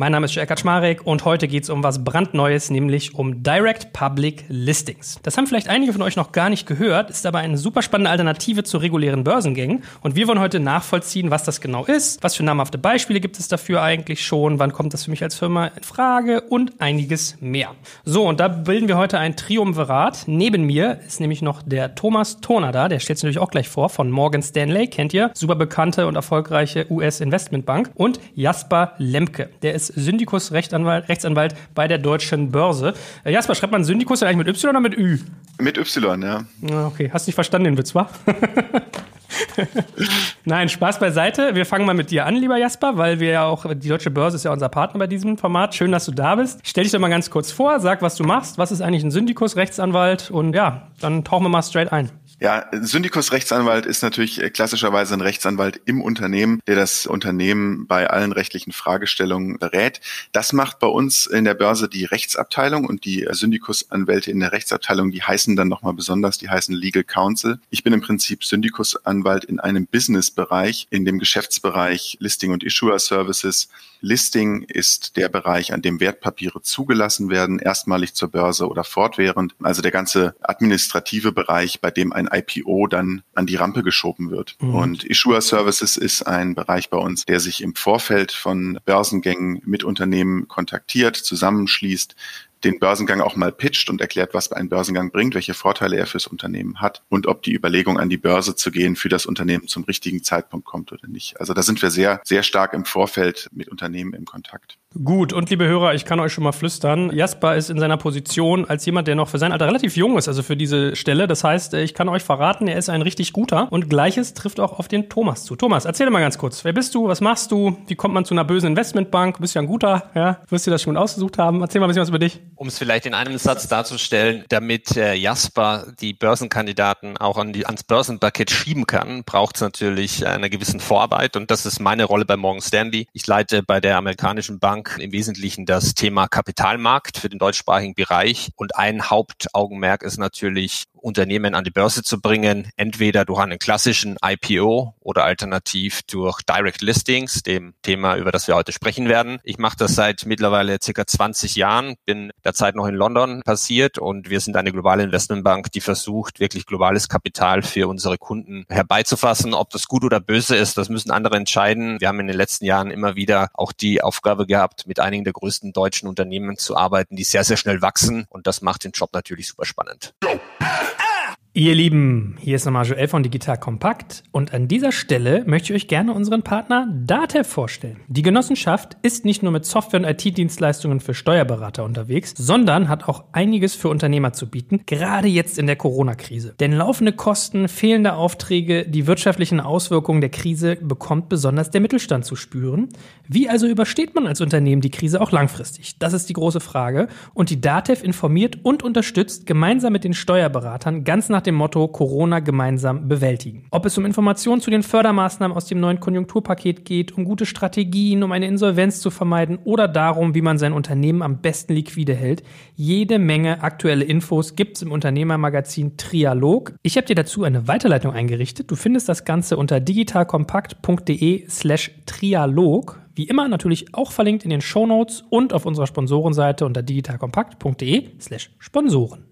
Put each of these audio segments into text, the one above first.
Mein Name ist Jörg Kaczmarek und heute geht es um was brandneues, nämlich um Direct Public Listings. Das haben vielleicht einige von euch noch gar nicht gehört, ist aber eine super spannende Alternative zu regulären Börsengängen. Und wir wollen heute nachvollziehen, was das genau ist, was für namhafte Beispiele gibt es dafür eigentlich schon, wann kommt das für mich als Firma in Frage und einiges mehr. So, und da bilden wir heute ein Triumvirat. Neben mir ist nämlich noch der Thomas Toner da, der stellt sich natürlich auch gleich vor, von Morgan Stanley, kennt ihr, super bekannte und erfolgreiche US-Investmentbank. Und Jasper Lemke, der ist Syndikus Rechtsanwalt, Rechtsanwalt bei der Deutschen Börse. Äh, Jasper, schreibt man Syndikus eigentlich mit Y oder mit Ü? Mit Y, ja. Ah, okay, hast nicht verstanden den Witz, wa? Nein, Spaß beiseite. Wir fangen mal mit dir an, lieber Jasper, weil wir ja auch, die Deutsche Börse ist ja unser Partner bei diesem Format. Schön, dass du da bist. Stell dich doch mal ganz kurz vor, sag, was du machst. Was ist eigentlich ein Syndikus, Rechtsanwalt? Und ja, dann tauchen wir mal straight ein. Ja, Syndikus Rechtsanwalt ist natürlich äh, klassischerweise ein Rechtsanwalt im Unternehmen, der das Unternehmen bei allen rechtlichen Fragestellungen berät. Das macht bei uns in der Börse die Rechtsabteilung und die Syndikusanwälte in der Rechtsabteilung, die heißen dann nochmal besonders, die heißen Legal Counsel. Ich bin im Prinzip Syndikusanwalt in einem Businessbereich, in dem Geschäftsbereich Listing und Issuer Services. Listing ist der Bereich, an dem Wertpapiere zugelassen werden, erstmalig zur Börse oder fortwährend. Also der ganze administrative Bereich, bei dem ein IPO dann an die Rampe geschoben wird. Mhm. Und Issuer Services ist ein Bereich bei uns, der sich im Vorfeld von Börsengängen mit Unternehmen kontaktiert, zusammenschließt, den Börsengang auch mal pitcht und erklärt, was ein Börsengang bringt, welche Vorteile er fürs Unternehmen hat und ob die Überlegung an die Börse zu gehen für das Unternehmen zum richtigen Zeitpunkt kommt oder nicht. Also da sind wir sehr, sehr stark im Vorfeld mit Unternehmen im Kontakt. Gut, und liebe Hörer, ich kann euch schon mal flüstern, Jasper ist in seiner Position als jemand, der noch für sein Alter relativ jung ist, also für diese Stelle. Das heißt, ich kann euch verraten, er ist ein richtig guter. Und gleiches trifft auch auf den Thomas zu. Thomas, erzähl mal ganz kurz, wer bist du, was machst du, wie kommt man zu einer bösen Investmentbank? Du bist ja ein guter, ja, wirst dir das schon ausgesucht haben. Erzähl mal ein bisschen was über dich. Um es vielleicht in einem Satz darzustellen, damit äh, Jasper die Börsenkandidaten auch an die, ans Börsenpaket schieben kann, braucht es natürlich eine gewissen Vorarbeit und das ist meine Rolle bei Morgan Stanley. Ich leite bei der amerikanischen Bank Bank im Wesentlichen das Thema Kapitalmarkt für den deutschsprachigen Bereich. Und ein Hauptaugenmerk ist natürlich Unternehmen an die Börse zu bringen, entweder durch einen klassischen IPO oder alternativ durch Direct Listings, dem Thema, über das wir heute sprechen werden. Ich mache das seit mittlerweile circa 20 Jahren, bin derzeit noch in London passiert und wir sind eine globale Investmentbank, die versucht, wirklich globales Kapital für unsere Kunden herbeizufassen. Ob das gut oder böse ist, das müssen andere entscheiden. Wir haben in den letzten Jahren immer wieder auch die Aufgabe gehabt, mit einigen der größten deutschen Unternehmen zu arbeiten, die sehr, sehr schnell wachsen und das macht den Job natürlich super spannend. Ihr Lieben, hier ist nochmal Joel von Digital Kompakt und an dieser Stelle möchte ich euch gerne unseren Partner Datev vorstellen. Die Genossenschaft ist nicht nur mit Software- und IT-Dienstleistungen für Steuerberater unterwegs, sondern hat auch einiges für Unternehmer zu bieten, gerade jetzt in der Corona-Krise. Denn laufende Kosten, fehlende Aufträge, die wirtschaftlichen Auswirkungen der Krise bekommt besonders der Mittelstand zu spüren. Wie also übersteht man als Unternehmen die Krise auch langfristig? Das ist die große Frage und die Datev informiert und unterstützt gemeinsam mit den Steuerberatern ganz nach dem Motto Corona gemeinsam bewältigen. Ob es um Informationen zu den Fördermaßnahmen aus dem neuen Konjunkturpaket geht, um gute Strategien, um eine Insolvenz zu vermeiden oder darum, wie man sein Unternehmen am besten liquide hält, jede Menge aktuelle Infos gibt es im Unternehmermagazin Trialog. Ich habe dir dazu eine Weiterleitung eingerichtet. Du findest das Ganze unter digitalkompakt.de slash Trialog. Wie immer natürlich auch verlinkt in den Show Notes und auf unserer Sponsorenseite unter digitalkompakt.de slash Sponsoren.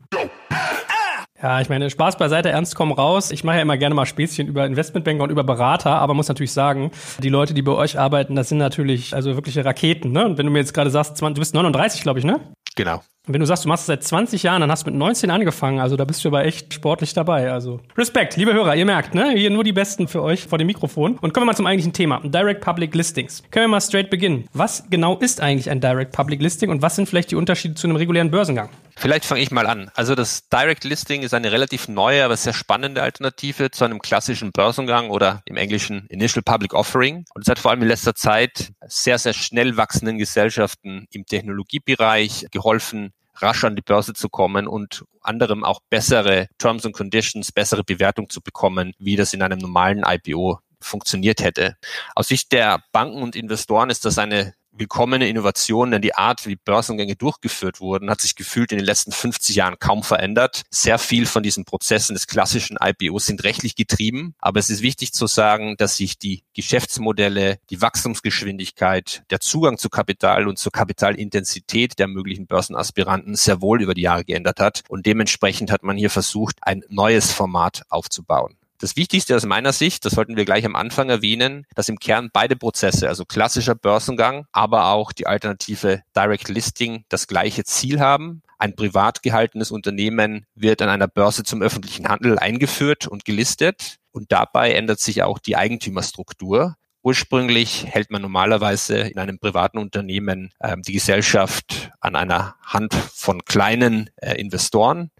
Ja, ich meine, Spaß beiseite, ernst kommen raus. Ich mache ja immer gerne mal Späßchen über Investmentbanker und über Berater, aber muss natürlich sagen, die Leute, die bei euch arbeiten, das sind natürlich also wirkliche Raketen. Ne? Und wenn du mir jetzt gerade sagst, du bist 39, glaube ich, ne? Genau. Wenn du sagst, du machst es seit 20 Jahren, dann hast du mit 19 angefangen. Also da bist du aber echt sportlich dabei. Also Respekt, liebe Hörer, ihr merkt, ne? Hier nur die Besten für euch vor dem Mikrofon. Und kommen wir mal zum eigentlichen Thema. Direct Public Listings. Können wir mal straight beginnen. Was genau ist eigentlich ein Direct Public Listing und was sind vielleicht die Unterschiede zu einem regulären Börsengang? Vielleicht fange ich mal an. Also das Direct Listing ist eine relativ neue, aber sehr spannende Alternative zu einem klassischen Börsengang oder im Englischen Initial Public Offering. Und es hat vor allem in letzter Zeit sehr, sehr schnell wachsenden Gesellschaften im Technologiebereich geholfen, rasch an die Börse zu kommen und anderem auch bessere Terms and Conditions, bessere Bewertung zu bekommen, wie das in einem normalen IPO funktioniert hätte. Aus Sicht der Banken und Investoren ist das eine willkommene Innovation, denn die Art, wie Börsengänge durchgeführt wurden, hat sich gefühlt in den letzten 50 Jahren kaum verändert. Sehr viel von diesen Prozessen des klassischen IPOs sind rechtlich getrieben, aber es ist wichtig zu sagen, dass sich die Geschäftsmodelle, die Wachstumsgeschwindigkeit, der Zugang zu Kapital und zur Kapitalintensität der möglichen Börsenaspiranten sehr wohl über die Jahre geändert hat und dementsprechend hat man hier versucht, ein neues Format aufzubauen. Das Wichtigste aus meiner Sicht, das sollten wir gleich am Anfang erwähnen, dass im Kern beide Prozesse, also klassischer Börsengang, aber auch die alternative Direct Listing, das gleiche Ziel haben. Ein privat gehaltenes Unternehmen wird an einer Börse zum öffentlichen Handel eingeführt und gelistet. Und dabei ändert sich auch die Eigentümerstruktur. Ursprünglich hält man normalerweise in einem privaten Unternehmen ähm, die Gesellschaft an einer Hand von kleinen äh, Investoren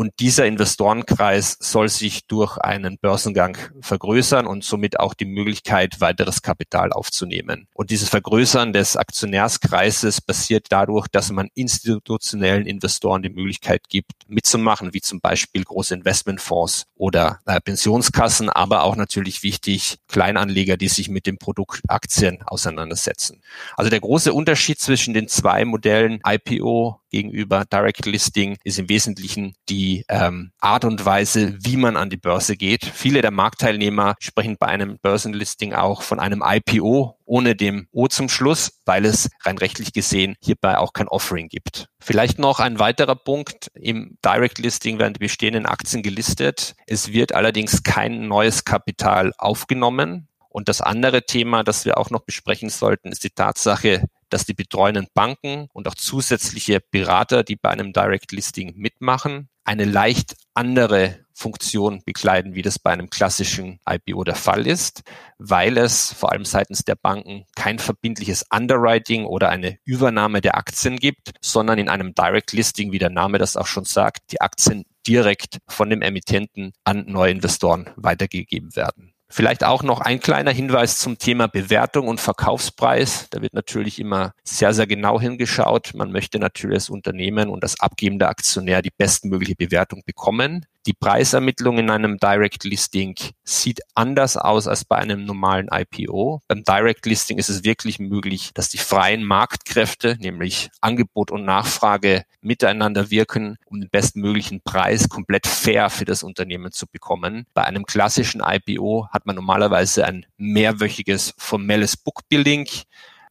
und dieser Investorenkreis soll sich durch einen Börsengang vergrößern und somit auch die Möglichkeit, weiteres Kapital aufzunehmen. Und dieses Vergrößern des Aktionärskreises passiert dadurch, dass man institutionellen Investoren die Möglichkeit gibt, mitzumachen, wie zum Beispiel große Investmentfonds oder äh, Pensionskassen, aber auch natürlich wichtig Kleinanleger, die sich mit dem Produkt Aktien auseinandersetzen. Also der große Unterschied zwischen den zwei Modellen IPO gegenüber Direct Listing ist im Wesentlichen die ähm, Art und Weise, wie man an die Börse geht. Viele der Marktteilnehmer sprechen bei einem Börsenlisting auch von einem IPO ohne dem O zum Schluss, weil es rein rechtlich gesehen hierbei auch kein Offering gibt. Vielleicht noch ein weiterer Punkt. Im Direct Listing werden die bestehenden Aktien gelistet. Es wird allerdings kein neues Kapital aufgenommen. Und das andere Thema, das wir auch noch besprechen sollten, ist die Tatsache, dass die betreuenden Banken und auch zusätzliche Berater, die bei einem Direct Listing mitmachen, eine leicht andere Funktion bekleiden, wie das bei einem klassischen IPO der Fall ist, weil es vor allem seitens der Banken kein verbindliches Underwriting oder eine Übernahme der Aktien gibt, sondern in einem Direct Listing, wie der Name das auch schon sagt, die Aktien direkt von dem Emittenten an neue Investoren weitergegeben werden. Vielleicht auch noch ein kleiner Hinweis zum Thema Bewertung und Verkaufspreis. Da wird natürlich immer sehr, sehr genau hingeschaut. Man möchte natürlich das Unternehmen und das abgebende Aktionär die bestmögliche Bewertung bekommen. Die Preisermittlung in einem Direct Listing sieht anders aus als bei einem normalen IPO. Beim Direct Listing ist es wirklich möglich, dass die freien Marktkräfte, nämlich Angebot und Nachfrage, miteinander wirken, um den bestmöglichen Preis komplett fair für das Unternehmen zu bekommen. Bei einem klassischen IPO hat man normalerweise ein mehrwöchiges formelles Bookbuilding.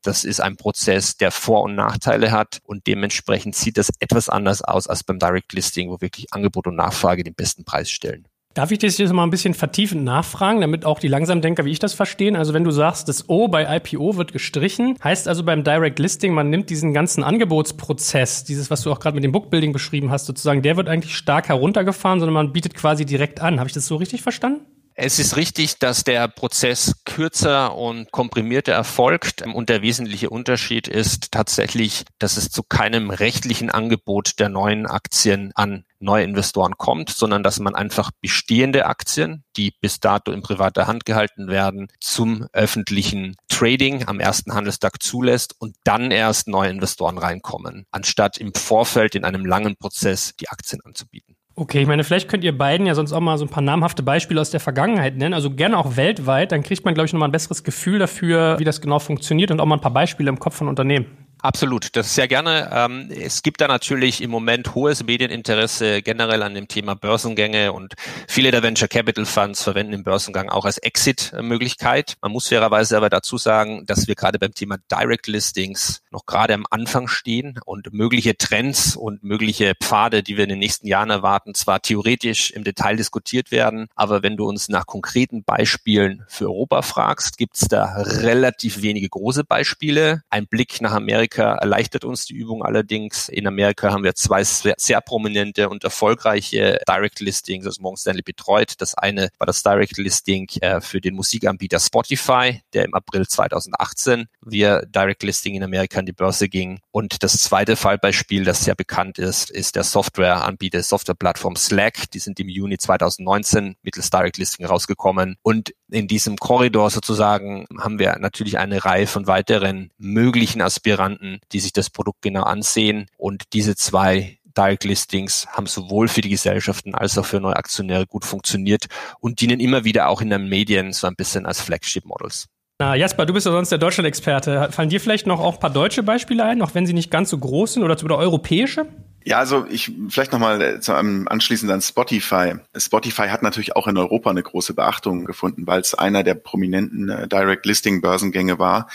Das ist ein Prozess, der Vor- und Nachteile hat und dementsprechend sieht das etwas anders aus als beim Direct Listing, wo wirklich Angebot und Nachfrage den besten Preis stellen. Darf ich dich jetzt mal ein bisschen vertiefend nachfragen, damit auch die Langsamdenker, wie ich das verstehen? Also wenn du sagst, das O bei IPO wird gestrichen, heißt also beim Direct Listing, man nimmt diesen ganzen Angebotsprozess, dieses, was du auch gerade mit dem Bookbuilding beschrieben hast, sozusagen, der wird eigentlich stark heruntergefahren, sondern man bietet quasi direkt an. Habe ich das so richtig verstanden? Es ist richtig, dass der Prozess kürzer und komprimierter erfolgt und der wesentliche Unterschied ist tatsächlich, dass es zu keinem rechtlichen Angebot der neuen Aktien an neue Investoren kommt, sondern dass man einfach bestehende Aktien, die bis dato in privater Hand gehalten werden, zum öffentlichen Trading am ersten Handelstag zulässt und dann erst neue Investoren reinkommen, anstatt im Vorfeld in einem langen Prozess die Aktien anzubieten. Okay, ich meine, vielleicht könnt ihr beiden ja sonst auch mal so ein paar namhafte Beispiele aus der Vergangenheit nennen, also gerne auch weltweit, dann kriegt man, glaube ich, nochmal ein besseres Gefühl dafür, wie das genau funktioniert und auch mal ein paar Beispiele im Kopf von Unternehmen. Absolut, das sehr gerne. Ähm, es gibt da natürlich im Moment hohes Medieninteresse generell an dem Thema Börsengänge und viele der Venture Capital Funds verwenden den Börsengang auch als Exit-Möglichkeit. Man muss fairerweise aber dazu sagen, dass wir gerade beim Thema Direct Listings noch gerade am Anfang stehen und mögliche Trends und mögliche Pfade, die wir in den nächsten Jahren erwarten, zwar theoretisch im Detail diskutiert werden, aber wenn du uns nach konkreten Beispielen für Europa fragst, gibt es da relativ wenige große Beispiele. Ein Blick nach Amerika Amerika erleichtert uns die Übung allerdings. In Amerika haben wir zwei sehr, sehr prominente und erfolgreiche Direct Listings, das Morgan Stanley betreut. Das eine war das Direct Listing äh, für den Musikanbieter Spotify, der im April 2018 via Direct Listing in Amerika an die Börse ging. Und das zweite Fallbeispiel, das sehr bekannt ist, ist der Softwareanbieter, Softwareplattform Slack. Die sind im Juni 2019 mittels Direct Listing rausgekommen. Und in diesem Korridor sozusagen haben wir natürlich eine Reihe von weiteren möglichen Aspiranten Lieferanten, die sich das Produkt genau ansehen. Und diese zwei Direct Listings haben sowohl für die Gesellschaften als auch für neue Aktionäre gut funktioniert und dienen immer wieder auch in den Medien so ein bisschen als Flagship Models. Na, Jasper, du bist ja sonst der Deutschland-Experte. Fallen dir vielleicht noch auch ein paar deutsche Beispiele ein, auch wenn sie nicht ganz so groß sind oder, oder europäische? Ja, also ich vielleicht nochmal äh, zu einem anschließend an Spotify. Spotify hat natürlich auch in Europa eine große Beachtung gefunden, weil es einer der prominenten äh, Direct Listing Börsengänge war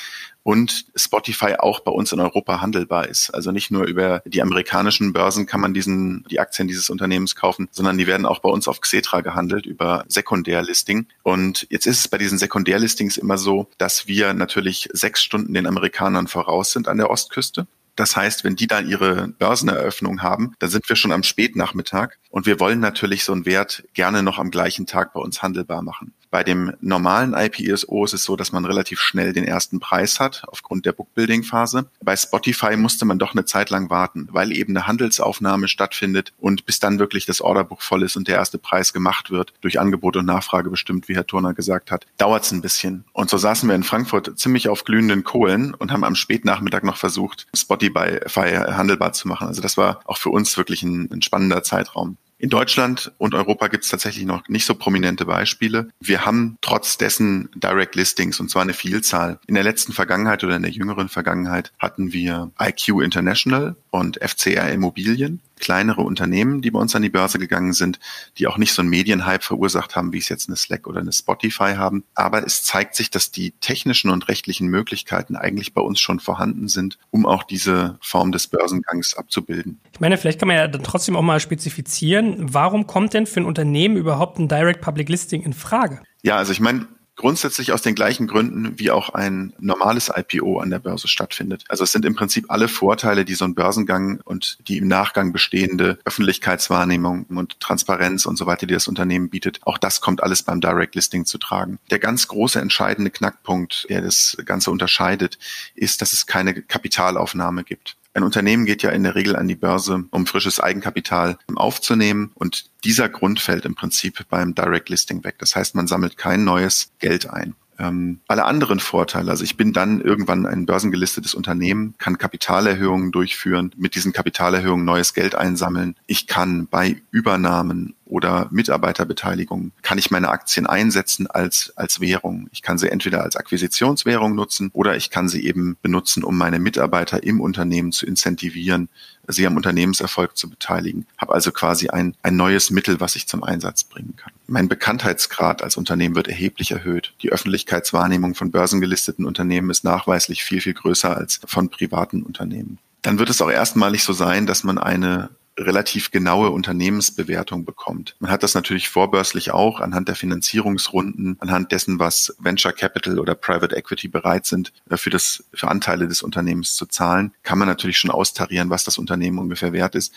und Spotify auch bei uns in Europa handelbar ist. Also nicht nur über die amerikanischen Börsen kann man diesen, die Aktien dieses Unternehmens kaufen, sondern die werden auch bei uns auf Xetra gehandelt über Sekundärlisting. Und jetzt ist es bei diesen Sekundärlistings immer so, dass wir natürlich sechs Stunden den Amerikanern voraus sind an der Ostküste. Das heißt, wenn die da ihre Börseneröffnung haben, dann sind wir schon am Spätnachmittag und wir wollen natürlich so einen Wert gerne noch am gleichen Tag bei uns handelbar machen. Bei dem normalen IPSO ist es so, dass man relativ schnell den ersten Preis hat aufgrund der Bookbuilding-Phase. Bei Spotify musste man doch eine Zeit lang warten, weil eben eine Handelsaufnahme stattfindet und bis dann wirklich das Orderbuch voll ist und der erste Preis gemacht wird, durch Angebot und Nachfrage bestimmt, wie Herr Turner gesagt hat, dauert es ein bisschen. Und so saßen wir in Frankfurt ziemlich auf glühenden Kohlen und haben am Spätnachmittag noch versucht, Spotify handelbar zu machen. Also das war auch für uns wirklich ein, ein spannender Zeitraum. In Deutschland und Europa gibt es tatsächlich noch nicht so prominente Beispiele. Wir haben trotz dessen Direct Listings und zwar eine Vielzahl. In der letzten Vergangenheit oder in der jüngeren Vergangenheit hatten wir IQ International und FCR Immobilien kleinere Unternehmen, die bei uns an die Börse gegangen sind, die auch nicht so einen Medienhype verursacht haben, wie es jetzt eine Slack oder eine Spotify haben. Aber es zeigt sich, dass die technischen und rechtlichen Möglichkeiten eigentlich bei uns schon vorhanden sind, um auch diese Form des Börsengangs abzubilden. Ich meine, vielleicht kann man ja dann trotzdem auch mal spezifizieren, warum kommt denn für ein Unternehmen überhaupt ein Direct Public Listing in Frage? Ja, also ich meine, grundsätzlich aus den gleichen Gründen, wie auch ein normales IPO an der Börse stattfindet. Also es sind im Prinzip alle Vorteile, die so ein Börsengang und die im Nachgang bestehende Öffentlichkeitswahrnehmung und Transparenz und so weiter, die das Unternehmen bietet, auch das kommt alles beim Direct Listing zu tragen. Der ganz große entscheidende Knackpunkt, der das Ganze unterscheidet, ist, dass es keine Kapitalaufnahme gibt. Ein Unternehmen geht ja in der Regel an die Börse, um frisches Eigenkapital aufzunehmen und dieser Grund fällt im Prinzip beim Direct Listing weg. Das heißt, man sammelt kein neues Geld ein. Ähm, alle anderen Vorteile, also ich bin dann irgendwann ein börsengelistetes Unternehmen, kann Kapitalerhöhungen durchführen, mit diesen Kapitalerhöhungen neues Geld einsammeln. Ich kann bei Übernahmen oder Mitarbeiterbeteiligung kann ich meine Aktien einsetzen als, als Währung. Ich kann sie entweder als Akquisitionswährung nutzen oder ich kann sie eben benutzen, um meine Mitarbeiter im Unternehmen zu incentivieren, sie am Unternehmenserfolg zu beteiligen. Habe also quasi ein, ein neues Mittel, was ich zum Einsatz bringen kann. Mein Bekanntheitsgrad als Unternehmen wird erheblich erhöht. Die Öffentlichkeitswahrnehmung von börsengelisteten Unternehmen ist nachweislich viel, viel größer als von privaten Unternehmen. Dann wird es auch erstmalig so sein, dass man eine relativ genaue Unternehmensbewertung bekommt. Man hat das natürlich vorbörslich auch anhand der Finanzierungsrunden, anhand dessen, was Venture Capital oder Private Equity bereit sind, äh, für das, für Anteile des Unternehmens zu zahlen, kann man natürlich schon austarieren, was das Unternehmen ungefähr wert ist.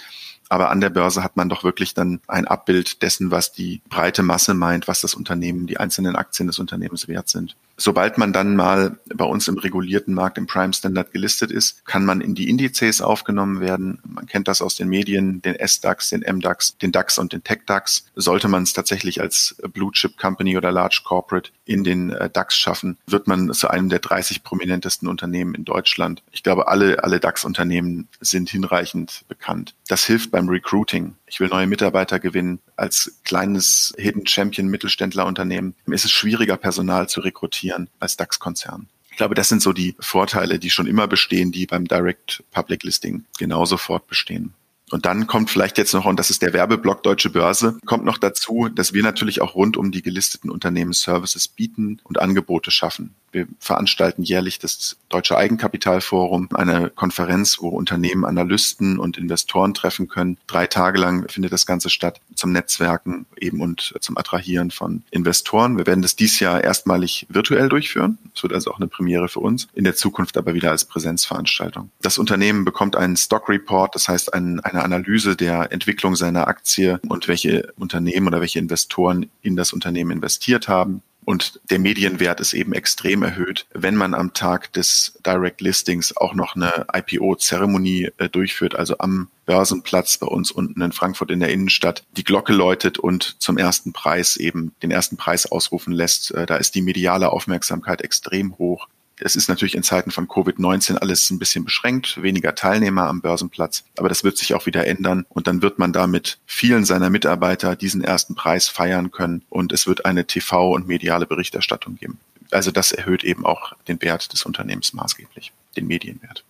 Aber an der Börse hat man doch wirklich dann ein Abbild dessen, was die breite Masse meint, was das Unternehmen, die einzelnen Aktien des Unternehmens wert sind. Sobald man dann mal bei uns im regulierten Markt im Prime Standard gelistet ist, kann man in die Indizes aufgenommen werden. Man kennt das aus den Medien, den S-DAX, den M-DAX, den DAX und den Tech-DAX. Sollte man es tatsächlich als Blue Chip Company oder Large Corporate in den äh, DAX schaffen, wird man zu einem der 30 prominentesten Unternehmen in Deutschland. Ich glaube, alle, alle DAX-Unternehmen sind hinreichend bekannt. Das hilft beim Recruiting. Ich will neue Mitarbeiter gewinnen. Als kleines Hidden Champion Mittelständlerunternehmen ist es schwieriger, Personal zu rekrutieren als DAX-Konzern. Ich glaube, das sind so die Vorteile, die schon immer bestehen, die beim Direct Public Listing genauso fortbestehen. Und dann kommt vielleicht jetzt noch, und das ist der Werbeblock Deutsche Börse, kommt noch dazu, dass wir natürlich auch rund um die gelisteten Unternehmen Services bieten und Angebote schaffen. Wir veranstalten jährlich das Deutsche Eigenkapitalforum, eine Konferenz, wo Unternehmen, Analysten und Investoren treffen können. Drei Tage lang findet das Ganze statt zum Netzwerken eben und zum Attrahieren von Investoren. Wir werden das dies Jahr erstmalig virtuell durchführen. Es wird also auch eine Premiere für uns. In der Zukunft aber wieder als Präsenzveranstaltung. Das Unternehmen bekommt einen Stock Report, das heißt eine Analyse der Entwicklung seiner Aktie und welche Unternehmen oder welche Investoren in das Unternehmen investiert haben. Und der Medienwert ist eben extrem erhöht, wenn man am Tag des Direct Listings auch noch eine IPO-Zeremonie äh, durchführt, also am Börsenplatz bei uns unten in Frankfurt in der Innenstadt die Glocke läutet und zum ersten Preis eben den ersten Preis ausrufen lässt. Äh, da ist die mediale Aufmerksamkeit extrem hoch. Es ist natürlich in Zeiten von Covid-19 alles ein bisschen beschränkt, weniger Teilnehmer am Börsenplatz, aber das wird sich auch wieder ändern und dann wird man damit vielen seiner Mitarbeiter diesen ersten Preis feiern können und es wird eine TV- und mediale Berichterstattung geben. also das erhöht eben auch den Wert des Unternehmens maßgeblich, den Medienwert.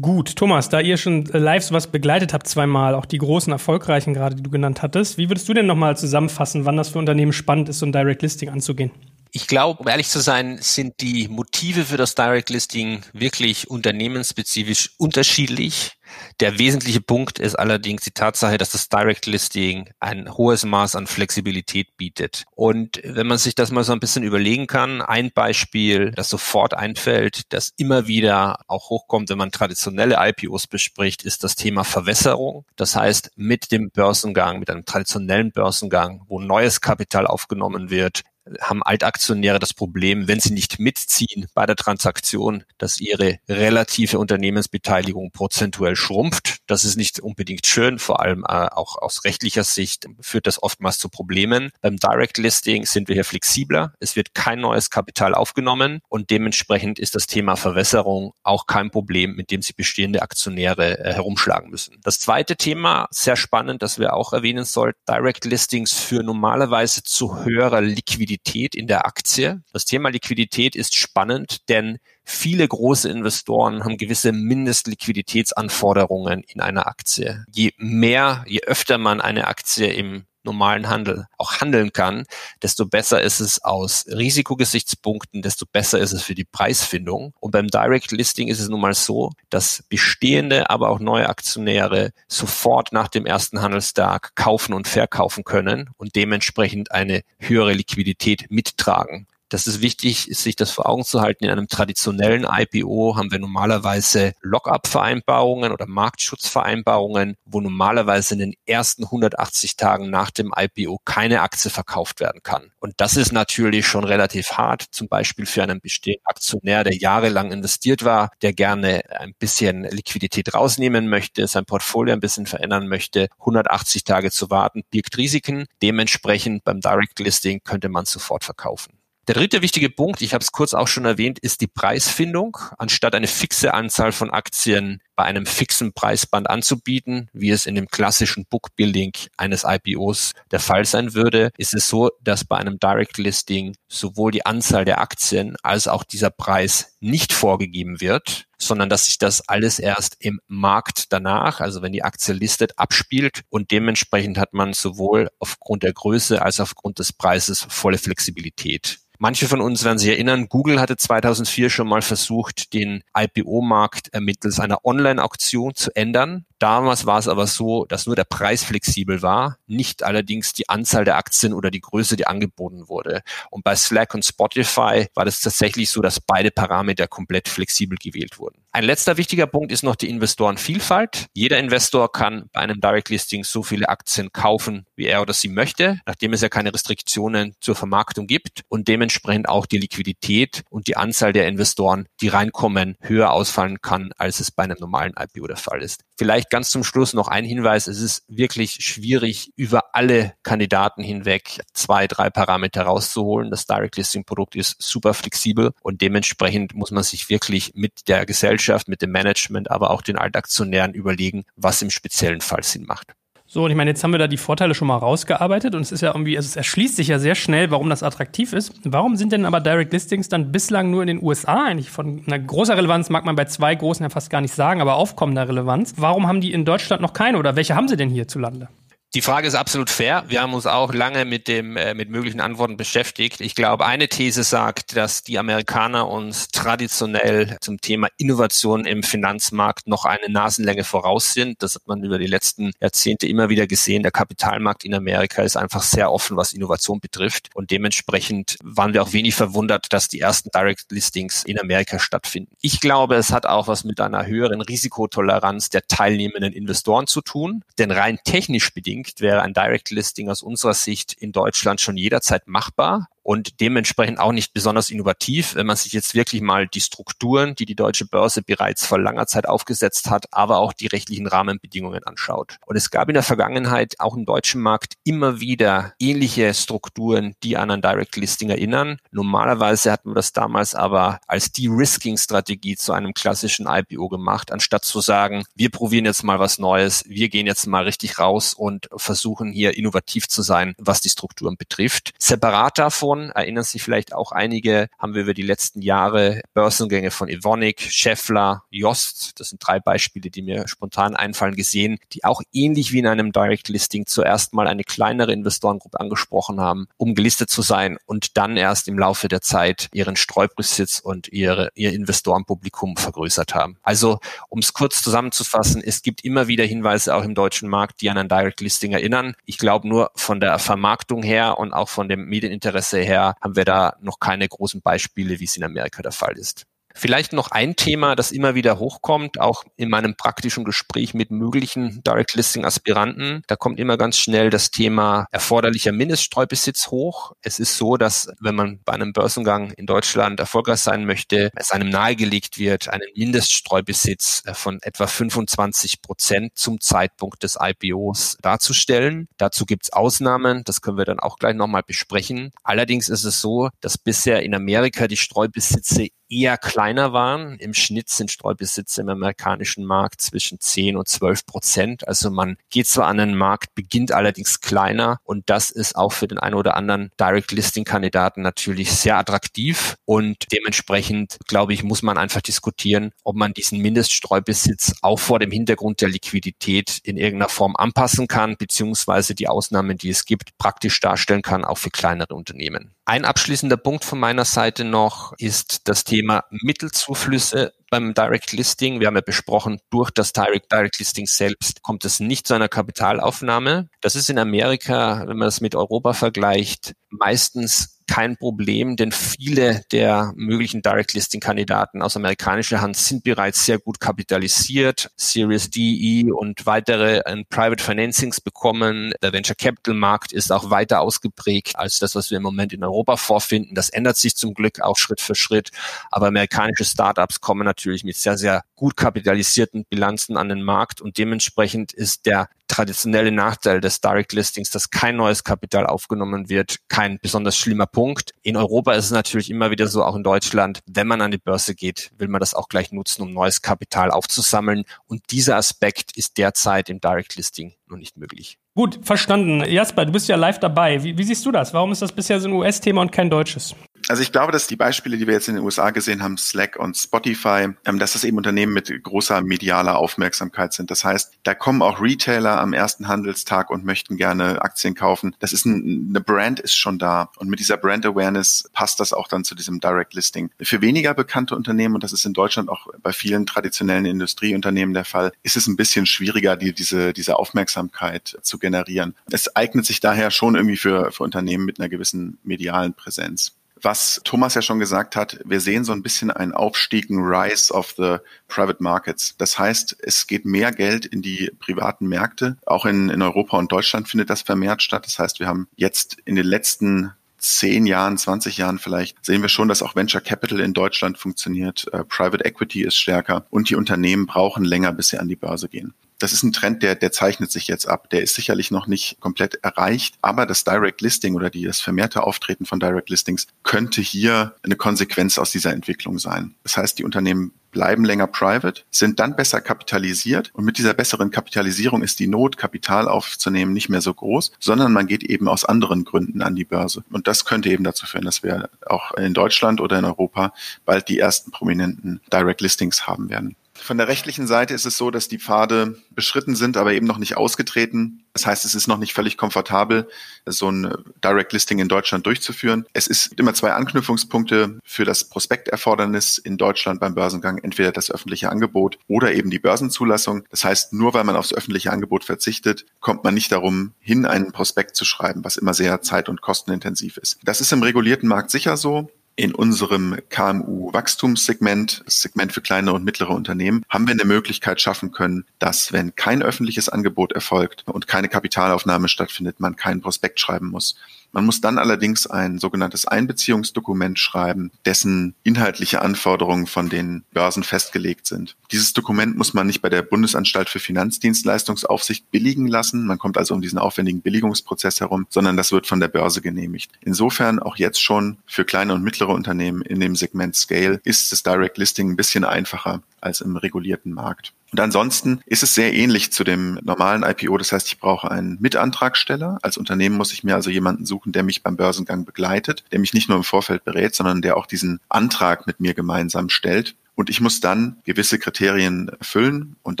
Gut, Thomas, da ihr schon live sowas begleitet habt zweimal, auch die großen erfolgreichen gerade, die du genannt hattest, wie würdest du denn nochmal zusammenfassen, wann das für Unternehmen spannend ist, so ein Direct Listing anzugehen? Ich glaube, um ehrlich zu sein, sind die Motive für das Direct Listing wirklich unternehmensspezifisch unterschiedlich. Der wesentliche Punkt ist allerdings die Tatsache, dass das Direct Listing ein hohes Maß an Flexibilität bietet. Und wenn man sich das mal so ein bisschen überlegen kann, ein Beispiel, das sofort einfällt, das immer wieder auch hochkommt, wenn man traditionelle IPOs bespricht, ist das Thema Verwässerung. Das heißt, mit dem Börsengang, mit einem traditionellen Börsengang, wo neues Kapital aufgenommen wird, haben Altaktionäre das Problem, wenn sie nicht mitziehen bei der Transaktion, dass ihre relative Unternehmensbeteiligung prozentuell schrumpft. Das ist nicht unbedingt schön, vor allem äh, auch aus rechtlicher Sicht führt das oftmals zu Problemen. Beim Direct Listing sind wir hier flexibler. Es wird kein neues Kapital aufgenommen und dementsprechend ist das Thema Verwässerung auch kein Problem, mit dem sich bestehende Aktionäre äh, herumschlagen müssen. Das zweite Thema, sehr spannend, das wir auch erwähnen sollten, Direct Listings führen normalerweise zu höherer Liquidität Liquidität in der Aktie. Das Thema Liquidität ist spannend, denn viele große Investoren haben gewisse Mindestliquiditätsanforderungen in einer Aktie. Je mehr, je öfter man eine Aktie im normalen Handel auch handeln kann, desto besser ist es aus Risikogesichtspunkten, desto besser ist es für die Preisfindung. Und beim Direct Listing ist es nun mal so, dass bestehende, aber auch neue Aktionäre sofort nach dem ersten Handelstag kaufen und verkaufen können und dementsprechend eine höhere Liquidität mittragen. Das ist wichtig, sich das vor Augen zu halten. In einem traditionellen IPO haben wir normalerweise Lock-up-Vereinbarungen oder Marktschutzvereinbarungen, wo normalerweise in den ersten 180 Tagen nach dem IPO keine Aktie verkauft werden kann. Und das ist natürlich schon relativ hart, zum Beispiel für einen bestehenden Aktionär, der jahrelang investiert war, der gerne ein bisschen Liquidität rausnehmen möchte, sein Portfolio ein bisschen verändern möchte. 180 Tage zu warten birgt Risiken. Dementsprechend beim Direct Listing könnte man sofort verkaufen. Der dritte wichtige Punkt, ich habe es kurz auch schon erwähnt, ist die Preisfindung. Anstatt eine fixe Anzahl von Aktien bei einem fixen Preisband anzubieten, wie es in dem klassischen Bookbuilding eines IPOs der Fall sein würde, ist es so, dass bei einem Direct Listing sowohl die Anzahl der Aktien als auch dieser Preis nicht vorgegeben wird, sondern dass sich das alles erst im Markt danach, also wenn die Aktie listet, abspielt und dementsprechend hat man sowohl aufgrund der Größe als auch aufgrund des Preises volle Flexibilität. Manche von uns werden sich erinnern, Google hatte 2004 schon mal versucht, den IPO-Markt mittels einer Online-Auktion zu ändern. Damals war es aber so, dass nur der Preis flexibel war, nicht allerdings die Anzahl der Aktien oder die Größe, die angeboten wurde. Und bei Slack und Spotify war das tatsächlich so, dass beide Parameter komplett flexibel gewählt wurden. Ein letzter wichtiger Punkt ist noch die Investorenvielfalt. Jeder Investor kann bei einem Direct Listing so viele Aktien kaufen, wie er oder sie möchte, nachdem es ja keine Restriktionen zur Vermarktung gibt und dementsprechend auch die Liquidität und die Anzahl der Investoren, die reinkommen, höher ausfallen kann, als es bei einem normalen IPO der Fall ist. Vielleicht ganz zum Schluss noch ein Hinweis. Es ist wirklich schwierig, über alle Kandidaten hinweg zwei, drei Parameter rauszuholen. Das Direct Listing Produkt ist super flexibel und dementsprechend muss man sich wirklich mit der Gesellschaft, mit dem Management, aber auch den Altaktionären überlegen, was im speziellen Fall Sinn macht. So, und ich meine, jetzt haben wir da die Vorteile schon mal rausgearbeitet und es ist ja irgendwie, also es erschließt sich ja sehr schnell, warum das attraktiv ist. Warum sind denn aber Direct Listings dann bislang nur in den USA eigentlich von einer großer Relevanz, mag man bei zwei großen ja fast gar nicht sagen, aber aufkommender Relevanz? Warum haben die in Deutschland noch keine oder welche haben sie denn hierzulande? Die Frage ist absolut fair. Wir haben uns auch lange mit dem äh, mit möglichen Antworten beschäftigt. Ich glaube, eine These sagt, dass die Amerikaner uns traditionell zum Thema Innovation im Finanzmarkt noch eine Nasenlänge voraus sind. Das hat man über die letzten Jahrzehnte immer wieder gesehen. Der Kapitalmarkt in Amerika ist einfach sehr offen, was Innovation betrifft und dementsprechend waren wir auch wenig verwundert, dass die ersten Direct Listings in Amerika stattfinden. Ich glaube, es hat auch was mit einer höheren Risikotoleranz der teilnehmenden Investoren zu tun, denn rein technisch bedingt bedingt wäre ein Direct Listing aus unserer Sicht in Deutschland schon jederzeit machbar und dementsprechend auch nicht besonders innovativ, wenn man sich jetzt wirklich mal die Strukturen, die die deutsche Börse bereits vor langer Zeit aufgesetzt hat, aber auch die rechtlichen Rahmenbedingungen anschaut. Und es gab in der Vergangenheit auch im deutschen Markt immer wieder ähnliche Strukturen, die an ein Direct Listing erinnern. Normalerweise hat man das damals aber als De-Risking-Strategie zu einem klassischen IPO gemacht, anstatt zu sagen, wir probieren jetzt mal was Neues, wir gehen jetzt mal richtig raus und versuchen hier innovativ zu sein, was die Strukturen betrifft. Separat davon anschauen, erinnern sich vielleicht auch einige, haben wir über die letzten Jahre Börsengänge von Evonik, Scheffler, Jost, das sind drei Beispiele, die mir spontan einfallen, gesehen, die auch ähnlich wie in einem Direct Listing zuerst mal eine kleinere Investorengruppe angesprochen haben, um gelistet zu sein und dann erst im Laufe der Zeit ihren Streubesitz und ihre, ihr Investorenpublikum vergrößert haben. Also, um es kurz zusammenzufassen, es gibt immer wieder Hinweise auch im deutschen Markt, die an ein Direct Listing erinnern. Ich glaube nur von der Vermarktung her und auch von dem Medieninteresse her haben wir da noch keine großen Beispiele, wie es in Amerika der Fall ist. Vielleicht noch ein Thema, das immer wieder hochkommt, auch in meinem praktischen Gespräch mit möglichen Direct Listing Aspiranten. Da kommt immer ganz schnell das Thema erforderlicher Mindeststreubesitz hoch. Es ist so, dass wenn man bei einem Börsengang in Deutschland erfolgreich sein möchte, es einem nahegelegt wird, einen Mindeststreubesitz äh, von etwa 25 Prozent zum Zeitpunkt des IPOs darzustellen. Dazu gibt es Ausnahmen, das können wir dann auch gleich nochmal besprechen. Allerdings ist es so, dass bisher in Amerika die Streubesitze eher kleiner waren. Im Schnitt sind Streubesitze im amerikanischen Markt zwischen 10 und 12 Prozent. Also man geht zwar an den Markt, beginnt allerdings kleiner und das ist auch für den einen oder anderen Direct Listing Kandidaten natürlich sehr attraktiv und dementsprechend glaube ich, muss man einfach diskutieren, ob man diesen Mindeststreubesitz auch vor dem Hintergrund der Liquidität in irgendeiner Form anpassen kann, beziehungsweise die Ausnahmen, die es gibt, praktisch darstellen kann, auch für kleinere Unternehmen. Ein abschließender Punkt von meiner Seite noch ist das Thema Mittelzuflüsse beim Direct Listing. Wir haben ja besprochen, durch das Direct, Direct Listing selbst kommt es nicht zu einer Kapitalaufnahme. Das ist in Amerika, wenn man das mit Europa vergleicht, meistens kein Problem, denn viele der möglichen Direct Listing Kandidaten aus amerikanischer Hand sind bereits sehr gut kapitalisiert. Series D, E und weitere Private Financings bekommen. Der Venture Capital Markt ist auch weiter ausgeprägt als das, was wir im Moment in Europa vorfinden. Das ändert sich zum Glück auch Schritt für Schritt. Aber amerikanische Startups kommen natürlich mit sehr, sehr gut kapitalisierten Bilanzen an den Markt und dementsprechend ist der traditionelle Nachteil des Direct Listings, dass kein neues Kapital aufgenommen wird, kein besonders schlimmer Punkt. In Europa ist es natürlich immer wieder so, auch in Deutschland, wenn man an die Börse geht, will man das auch gleich nutzen, um neues Kapital aufzusammeln. Und dieser Aspekt ist derzeit im Direct Listing noch nicht möglich. Gut, verstanden. Jasper, du bist ja live dabei. Wie, wie siehst du das? Warum ist das bisher so ein US-Thema und kein deutsches? Also ich glaube, dass die Beispiele, die wir jetzt in den USA gesehen haben, Slack und Spotify, ähm, dass das eben Unternehmen mit großer medialer Aufmerksamkeit sind. Das heißt, da kommen auch Retailer am ersten Handelstag und möchten gerne Aktien kaufen. Das ist ein, eine Brand ist schon da und mit dieser Brand Awareness passt das auch dann zu diesem Direct Listing. Für weniger bekannte Unternehmen und das ist in Deutschland auch bei vielen traditionellen Industrieunternehmen der Fall, ist es ein bisschen schwieriger, die, diese diese Aufmerksamkeit zu generieren. Es eignet sich daher schon irgendwie für für Unternehmen mit einer gewissen medialen Präsenz was Thomas ja schon gesagt hat, wir sehen so ein bisschen einen Aufstieg, ein Rise of the Private Markets. Das heißt, es geht mehr Geld in die privaten Märkte. Auch in, in Europa und Deutschland findet das vermehrt statt. Das heißt, wir haben jetzt in den letzten zehn Jahren, 20 Jahren vielleicht, sehen wir schon, dass auch Venture Capital in Deutschland funktioniert. Äh, Private Equity ist stärker und die Unternehmen brauchen länger, bis sie an die Börse gehen das ist ein Trend, der, der zeichnet sich jetzt ab. Der ist sicherlich noch nicht komplett erreicht, aber das Direct Listing oder die, das vermehrte Auftreten von Direct Listings könnte hier eine Konsequenz aus dieser Entwicklung sein. Das heißt, die Unternehmen bleiben länger private, sind dann besser kapitalisiert und mit dieser besseren Kapitalisierung ist die Not, Kapital aufzunehmen, nicht mehr so groß, sondern man geht eben aus anderen Gründen an die Börse. Und das könnte eben dazu führen, dass wir auch in Deutschland oder in Europa bald die ersten prominenten Direct Listings haben werden. Von der rechtlichen Seite ist es so, dass die Pfade beschritten sind, aber eben noch nicht ausgetreten. Das heißt, es ist noch nicht völlig komfortabel, so ein Direct Listing in Deutschland durchzuführen. Es ist immer zwei Anknüpfungspunkte für das Prospekterfordernis in Deutschland beim Börsengang, entweder das öffentliche Angebot oder eben die Börsenzulassung. Das heißt, nur weil man aufs öffentliche Angebot verzichtet, kommt man nicht darum hin, einen Prospekt zu schreiben, was immer sehr zeit- und kostenintensiv ist. Das ist im regulierten Markt sicher so in unserem KMU-Wachstumssegment, Segment für kleine und mittlere Unternehmen, haben wir eine Möglichkeit schaffen können, dass wenn kein öffentliches Angebot erfolgt und keine Kapitalaufnahme stattfindet, man keinen Prospekt schreiben muss. Man muss dann allerdings ein sogenanntes Einbeziehungsdokument schreiben, dessen inhaltliche Anforderungen von den Börsen festgelegt sind. Dieses Dokument muss man nicht bei der Bundesanstalt für Finanzdienstleistungsaufsicht billigen lassen. Man kommt also um diesen aufwendigen Billigungsprozess herum, sondern das wird von der Börse genehmigt. Insofern auch jetzt schon für kleine und mittlere Unternehmen in dem Segment Scale ist das Direct Listing ein bisschen einfacher als im regulierten Markt. Und ansonsten ist es sehr ähnlich zu dem normalen IPO. Das heißt, ich brauche einen Mitantragsteller. Als Unternehmen muss ich mir also jemanden suchen, der mich beim Börsengang begleitet, der mich nicht nur im Vorfeld berät, sondern der auch diesen Antrag mit mir gemeinsam stellt. Und ich muss dann gewisse Kriterien erfüllen. Und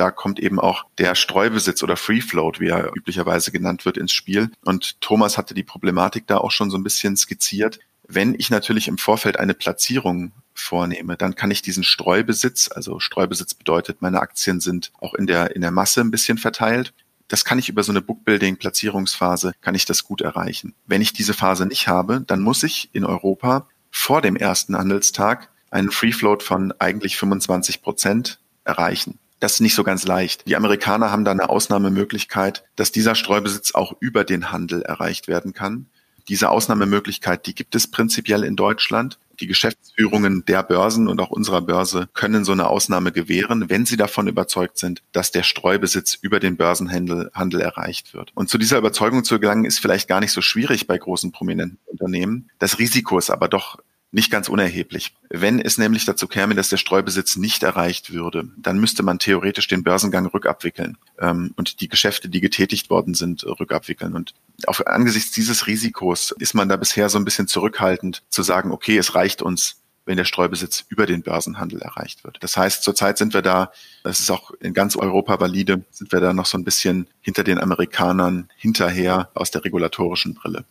da kommt eben auch der Streubesitz oder Free Float, wie er üblicherweise genannt wird, ins Spiel. Und Thomas hatte die Problematik da auch schon so ein bisschen skizziert. Wenn ich natürlich im Vorfeld eine Platzierung vornehme, dann kann ich diesen Streubesitz, also Streubesitz bedeutet, meine Aktien sind auch in der, in der Masse ein bisschen verteilt. Das kann ich über so eine Bookbuilding-Platzierungsphase, kann ich das gut erreichen. Wenn ich diese Phase nicht habe, dann muss ich in Europa vor dem ersten Handelstag einen Free Float von eigentlich 25 Prozent erreichen. Das ist nicht so ganz leicht. Die Amerikaner haben da eine Ausnahmemöglichkeit, dass dieser Streubesitz auch über den Handel erreicht werden kann. Diese Ausnahmemöglichkeit, die gibt es prinzipiell in Deutschland. Die Geschäftsführungen der Börsen und auch unserer Börse können so eine Ausnahme gewähren, wenn sie davon überzeugt sind, dass der Streubesitz über den Börsenhandel Handel erreicht wird. Und zu dieser Überzeugung zu gelangen, ist vielleicht gar nicht so schwierig bei großen prominenten Unternehmen. Das Risiko ist aber doch nicht ganz unerheblich. Wenn es nämlich dazu käme, dass der Streubesitz nicht erreicht würde, dann müsste man theoretisch den Börsengang rückabwickeln ähm, und die Geschäfte, die getätigt worden sind, rückabwickeln. Und auf, angesichts dieses Risikos ist man da bisher so ein bisschen zurückhaltend zu sagen, okay, es reicht uns, wenn der Streubesitz über den Börsenhandel erreicht wird. Das heißt, zurzeit sind wir da, das ist auch in ganz Europa valide, sind wir da noch so ein bisschen hinter den Amerikanern hinterher aus der regulatorischen Brille.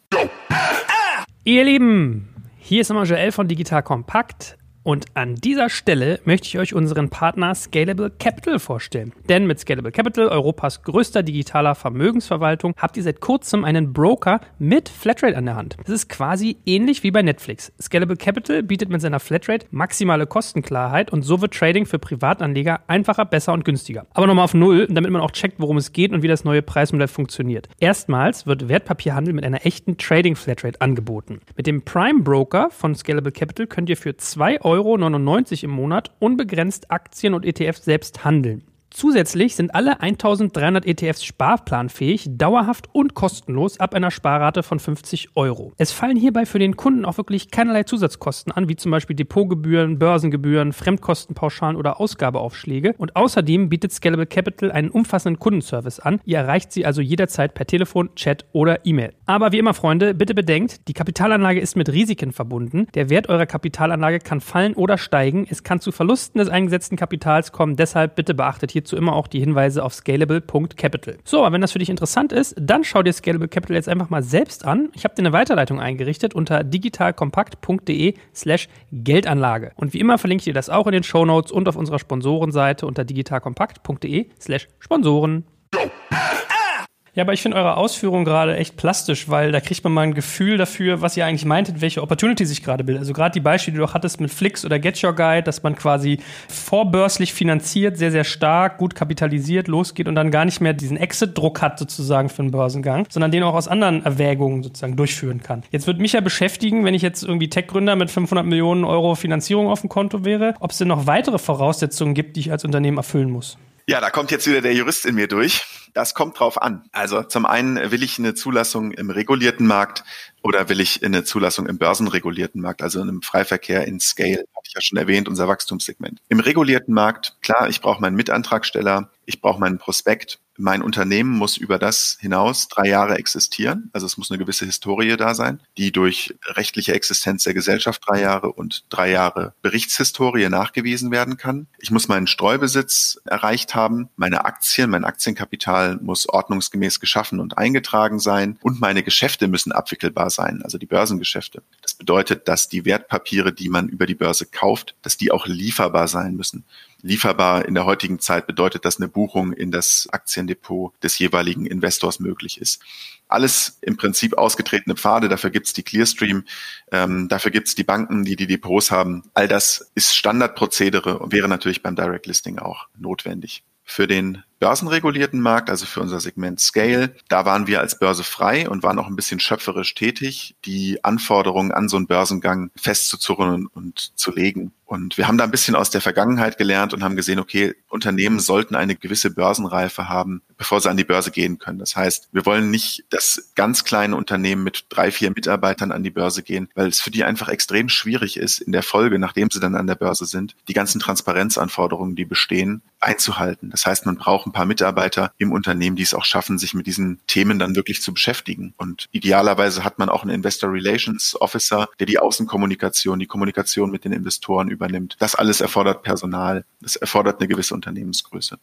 Ihr Lieben, hier ist nochmal Joel von Digital Kompakt. Und an dieser Stelle möchte ich euch unseren Partner Scalable Capital vorstellen. Denn mit Scalable Capital, Europas größter digitaler Vermögensverwaltung, habt ihr seit kurzem einen Broker mit Flatrate an der Hand. Das ist quasi ähnlich wie bei Netflix. Scalable Capital bietet mit seiner Flatrate maximale Kostenklarheit und so wird Trading für Privatanleger einfacher, besser und günstiger. Aber nochmal auf Null, damit man auch checkt, worum es geht und wie das neue Preismodell funktioniert. Erstmals wird Wertpapierhandel mit einer echten Trading Flatrate angeboten. Mit dem Prime Broker von Scalable Capital könnt ihr für 2 Euro Euro im Monat unbegrenzt Aktien und ETFs selbst handeln. Zusätzlich sind alle 1300 ETFs sparplanfähig, dauerhaft und kostenlos ab einer Sparrate von 50 Euro. Es fallen hierbei für den Kunden auch wirklich keinerlei Zusatzkosten an, wie zum Beispiel Depotgebühren, Börsengebühren, Fremdkostenpauschalen oder Ausgabeaufschläge. Und außerdem bietet Scalable Capital einen umfassenden Kundenservice an. Ihr erreicht sie also jederzeit per Telefon, Chat oder E-Mail. Aber wie immer, Freunde, bitte bedenkt, die Kapitalanlage ist mit Risiken verbunden. Der Wert eurer Kapitalanlage kann fallen oder steigen. Es kann zu Verlusten des eingesetzten Kapitals kommen. Deshalb bitte beachtet hier hierzu immer auch die Hinweise auf scalable.capital. So, aber wenn das für dich interessant ist, dann schau dir Scalable Capital jetzt einfach mal selbst an. Ich habe dir eine Weiterleitung eingerichtet unter digitalkompakt.de slash Geldanlage. Und wie immer verlinke ich dir das auch in den Show Notes und auf unserer Sponsorenseite unter digitalkompakt.de slash Sponsoren. Ja, aber ich finde eure Ausführungen gerade echt plastisch, weil da kriegt man mal ein Gefühl dafür, was ihr eigentlich meintet, welche Opportunity sich gerade bildet. Also gerade die Beispiele, die du auch hattest mit Flix oder Get Your Guide, dass man quasi vorbörslich finanziert, sehr, sehr stark, gut kapitalisiert losgeht und dann gar nicht mehr diesen Exit-Druck hat sozusagen für den Börsengang, sondern den auch aus anderen Erwägungen sozusagen durchführen kann. Jetzt würde mich ja beschäftigen, wenn ich jetzt irgendwie Tech-Gründer mit 500 Millionen Euro Finanzierung auf dem Konto wäre, ob es denn noch weitere Voraussetzungen gibt, die ich als Unternehmen erfüllen muss. Ja, da kommt jetzt wieder der Jurist in mir durch. Das kommt drauf an. Also zum einen will ich eine Zulassung im regulierten Markt oder will ich eine Zulassung im börsenregulierten Markt, also einem Freiverkehr in Scale, hatte ich ja schon erwähnt, unser Wachstumssegment. Im regulierten Markt, klar, ich brauche meinen Mitantragsteller, ich brauche meinen Prospekt, mein Unternehmen muss über das hinaus drei Jahre existieren. Also es muss eine gewisse Historie da sein, die durch rechtliche Existenz der Gesellschaft drei Jahre und drei Jahre Berichtshistorie nachgewiesen werden kann. Ich muss meinen Streubesitz erreicht haben. Meine Aktien, mein Aktienkapital muss ordnungsgemäß geschaffen und eingetragen sein. Und meine Geschäfte müssen abwickelbar sein, also die Börsengeschäfte. Das bedeutet, dass die Wertpapiere, die man über die Börse kauft, dass die auch lieferbar sein müssen lieferbar in der heutigen Zeit bedeutet, dass eine Buchung in das Aktiendepot des jeweiligen Investors möglich ist. Alles im Prinzip ausgetretene Pfade, dafür gibt's die Clearstream, ähm, dafür gibt's die Banken, die die Depots haben. All das ist Standardprozedere und wäre natürlich beim Direct Listing auch notwendig. Für den börsenregulierten Markt, also für unser Segment Scale. Da waren wir als Börse frei und waren auch ein bisschen schöpferisch tätig, die Anforderungen an so einen Börsengang festzuzurren und zu legen. Und wir haben da ein bisschen aus der Vergangenheit gelernt und haben gesehen, okay, Unternehmen sollten eine gewisse Börsenreife haben, bevor sie an die Börse gehen können. Das heißt, wir wollen nicht, dass ganz kleine Unternehmen mit drei, vier Mitarbeitern an die Börse gehen, weil es für die einfach extrem schwierig ist, in der Folge, nachdem sie dann an der Börse sind, die ganzen Transparenzanforderungen, die bestehen, einzuhalten. Das heißt, man braucht ein paar Mitarbeiter im Unternehmen, die es auch schaffen, sich mit diesen Themen dann wirklich zu beschäftigen. Und idealerweise hat man auch einen Investor Relations Officer, der die Außenkommunikation, die Kommunikation mit den Investoren übernimmt. Das alles erfordert Personal. Das erfordert eine gewisse Unternehmensgröße.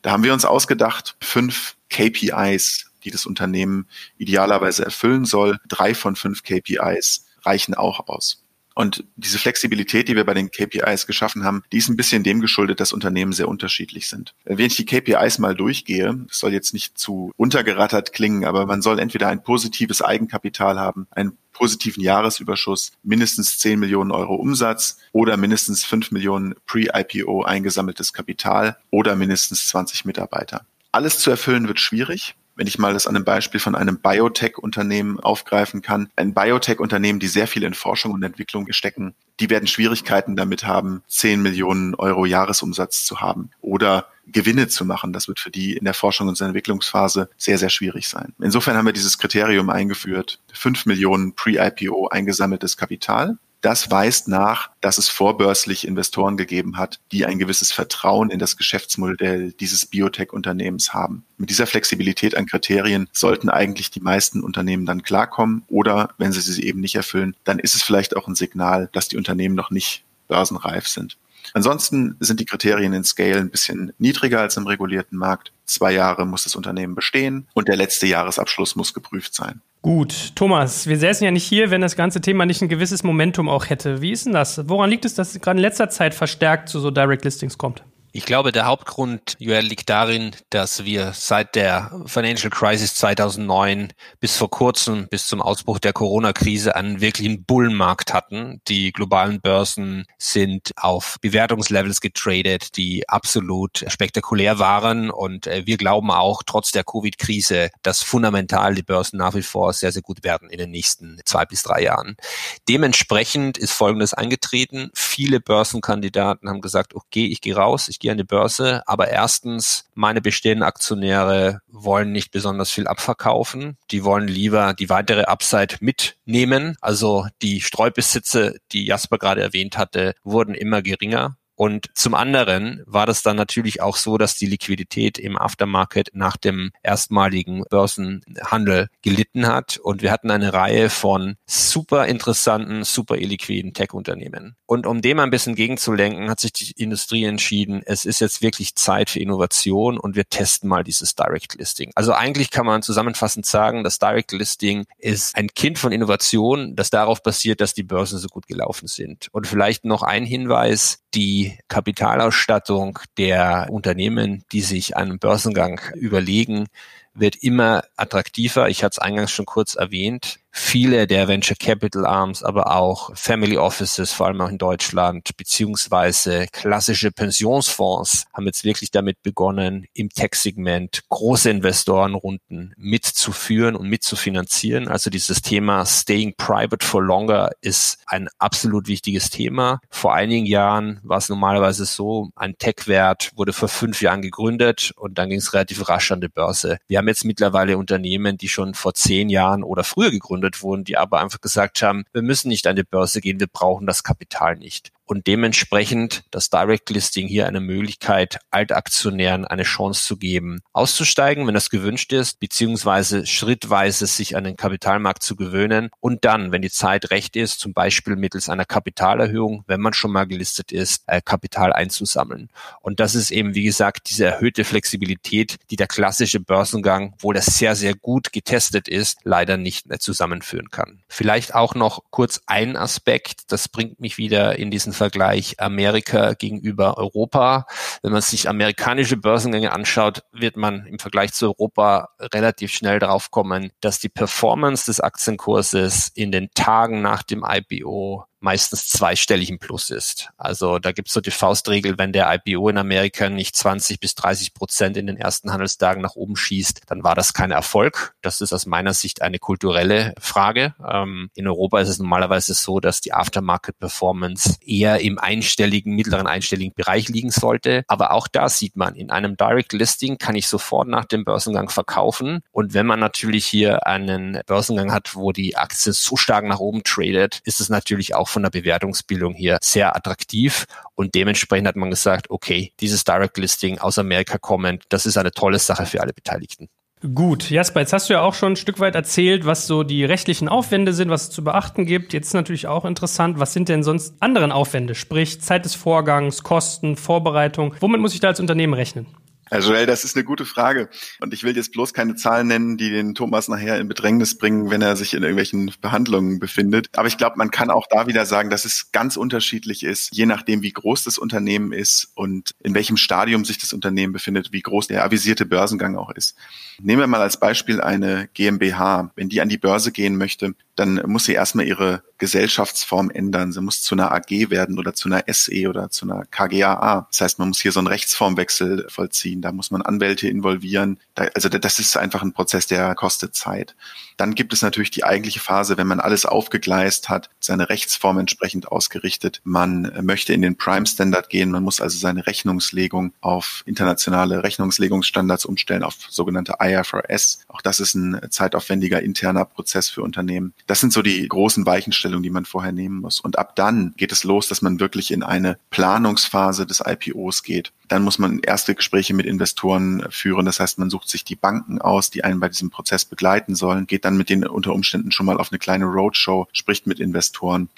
Da haben wir uns ausgedacht, fünf KPIs, die das Unternehmen idealerweise erfüllen soll. Drei von fünf KPIs reichen auch aus. Und diese Flexibilität, die wir bei den KPIs geschaffen haben, die ist ein bisschen dem geschuldet, dass Unternehmen sehr unterschiedlich sind. Wenn ich die KPIs mal durchgehe, das soll jetzt nicht zu untergerattert klingen, aber man soll entweder ein positives Eigenkapital haben, einen positiven Jahresüberschuss, mindestens 10 Millionen Euro Umsatz oder mindestens 5 Millionen Pre-IPO eingesammeltes Kapital oder mindestens 20 Mitarbeiter. Alles zu erfüllen wird schwierig wenn ich mal das an einem Beispiel von einem Biotech-Unternehmen aufgreifen kann. Ein Biotech-Unternehmen, die sehr viel in Forschung und Entwicklung stecken, die werden Schwierigkeiten damit haben, 10 Millionen Euro Jahresumsatz zu haben oder Gewinne zu machen. Das wird für die in der Forschung und Entwicklungsphase sehr, sehr schwierig sein. Insofern haben wir dieses Kriterium eingeführt, 5 Millionen Pre-IPO eingesammeltes Kapital das weist nach, dass es vorbörslich Investoren gegeben hat, die ein gewisses Vertrauen in das Geschäftsmodell dieses Biotech-Unternehmens haben. Mit dieser Flexibilität an Kriterien sollten eigentlich die meisten Unternehmen dann klarkommen oder wenn sie sie eben nicht erfüllen, dann ist es vielleicht auch ein Signal, dass die Unternehmen noch nicht börsenreif sind. Ansonsten sind die Kriterien in Scale ein bisschen niedriger als im regulierten Markt. Zwei Jahre muss das Unternehmen bestehen und der letzte Jahresabschluss muss geprüft sein. Gut, Thomas, wir säßen ja nicht hier, wenn das ganze Thema nicht ein gewisses Momentum auch hätte. Wie ist denn das? Woran liegt es, dass es gerade in letzter Zeit verstärkt zu so Direct Listings kommt? Ich glaube, der Hauptgrund, Joel, liegt darin, dass wir seit der Financial Crisis 2009 bis vor kurzem, bis zum Ausbruch der Corona-Krise, einen wirklichen Bullenmarkt hatten. Die globalen Börsen sind auf Bewertungslevels getradet, die absolut spektakulär waren. Und äh, wir glauben auch, trotz der Covid-Krise, dass fundamental die Börsen nach wie vor sehr, sehr gut werden in den nächsten zwei bis drei Jahren. Dementsprechend ist Folgendes eingetreten. Viele Börsenkandidaten haben gesagt, okay, ich gehe raus, ich gehe an die Börse, aber erstens, meine bestehenden Aktionäre wollen nicht besonders viel abverkaufen. Die wollen lieber die weitere Upside mitnehmen. Also die Streubesitze, die Jasper gerade erwähnt hatte, wurden immer geringer. Und zum anderen war das dann natürlich auch so, dass die Liquidität im Aftermarket nach dem erstmaligen Börsenhandel gelitten hat. Und wir hatten eine Reihe von super interessanten, super illiquiden Tech-Unternehmen. Und um dem ein bisschen gegenzulenken, hat sich die Industrie entschieden, es ist jetzt wirklich Zeit für Innovation und wir testen mal dieses Direct Listing. Also eigentlich kann man zusammenfassend sagen, das Direct Listing ist ein Kind von Innovation, das darauf basiert, dass die Börsen so gut gelaufen sind. Und vielleicht noch ein Hinweis, die Kapitalausstattung der Unternehmen, die sich einen Börsengang überlegen, wird immer attraktiver. Ich hatte es eingangs schon kurz erwähnt viele der Venture Capital Arms, aber auch Family Offices, vor allem auch in Deutschland, beziehungsweise klassische Pensionsfonds haben jetzt wirklich damit begonnen, im Tech-Segment große Investorenrunden mitzuführen und mitzufinanzieren. Also dieses Thema Staying Private for Longer ist ein absolut wichtiges Thema. Vor einigen Jahren war es normalerweise so, ein Tech-Wert wurde vor fünf Jahren gegründet und dann ging es relativ rasch an die Börse. Wir haben jetzt mittlerweile Unternehmen, die schon vor zehn Jahren oder früher gegründet gegründet wurden, die aber einfach gesagt haben, wir müssen nicht an die Börse gehen, wir brauchen das Kapital nicht und dementsprechend das Direct Listing hier eine Möglichkeit, Altaktionären eine Chance zu geben, auszusteigen, wenn das gewünscht ist, beziehungsweise schrittweise sich an den Kapitalmarkt zu gewöhnen und dann, wenn die Zeit recht ist, zum Beispiel mittels einer Kapitalerhöhung, wenn man schon mal gelistet ist, äh, Kapital einzusammeln. Und das ist eben, wie gesagt, diese erhöhte Flexibilität, die der klassische Börsengang, wo das sehr, sehr gut getestet ist, leider nicht mehr zusammenführen kann. Vielleicht auch noch kurz ein Aspekt, das bringt mich wieder in diesen Vergleich Amerika gegenüber Europa. Wenn man sich amerikanische Börsengänge anschaut, wird man im Vergleich zu Europa relativ schnell drauf kommen, dass die Performance des Aktienkurses in den Tagen nach dem IPO meistens zweistellig im Plus ist. Also da gibt es so die Faustregel, wenn der IPO in Amerika nicht 20 bis 30 Prozent in den ersten Handelstagen nach oben schießt, dann war das kein Erfolg. Das ist aus meiner Sicht eine kulturelle Frage. Ähm, in Europa ist es normalerweise so, dass die Aftermarket-Performance eher im einstelligen, mittleren einstelligen Bereich liegen sollte. Aber auch da sieht man, in einem Direct Listing kann ich sofort nach dem Börsengang verkaufen. Und wenn man natürlich hier einen Börsengang hat, wo die Aktie so stark nach oben tradet, ist es natürlich auch von der Bewertungsbildung hier sehr attraktiv. Und dementsprechend hat man gesagt, okay, dieses Direct Listing aus Amerika kommend, das ist eine tolle Sache für alle Beteiligten. Gut, Jasper, jetzt hast du ja auch schon ein Stück weit erzählt, was so die rechtlichen Aufwände sind, was es zu beachten gibt. Jetzt ist natürlich auch interessant, was sind denn sonst anderen Aufwände? Sprich, Zeit des Vorgangs, Kosten, Vorbereitung. Womit muss ich da als Unternehmen rechnen? Also Joel, das ist eine gute Frage. Und ich will jetzt bloß keine Zahlen nennen, die den Thomas nachher in Bedrängnis bringen, wenn er sich in irgendwelchen Behandlungen befindet. Aber ich glaube, man kann auch da wieder sagen, dass es ganz unterschiedlich ist, je nachdem, wie groß das Unternehmen ist und in welchem Stadium sich das Unternehmen befindet, wie groß der avisierte Börsengang auch ist. Nehmen wir mal als Beispiel eine GmbH. Wenn die an die Börse gehen möchte, dann muss sie erstmal ihre Gesellschaftsform ändern. Sie muss zu einer AG werden oder zu einer SE oder zu einer KGAA. Das heißt, man muss hier so einen Rechtsformwechsel vollziehen. Da muss man Anwälte involvieren. Da, also das ist einfach ein Prozess, der kostet Zeit. Dann gibt es natürlich die eigentliche Phase, wenn man alles aufgegleist hat, seine Rechtsform entsprechend ausgerichtet. Man möchte in den Prime Standard gehen. Man muss also seine Rechnungslegung auf internationale Rechnungslegungsstandards umstellen, auf sogenannte IFRS. Auch das ist ein zeitaufwendiger interner Prozess für Unternehmen. Das sind so die großen Weichenstellungen, die man vorher nehmen muss. Und ab dann geht es los, dass man wirklich in eine Planungsphase des IPOs geht. Dann muss man erste Gespräche mit Investoren führen. Das heißt, man sucht sich die Banken aus, die einen bei diesem Prozess begleiten sollen, geht dann mit denen unter Umständen schon mal auf eine kleine Roadshow, spricht mit Investoren.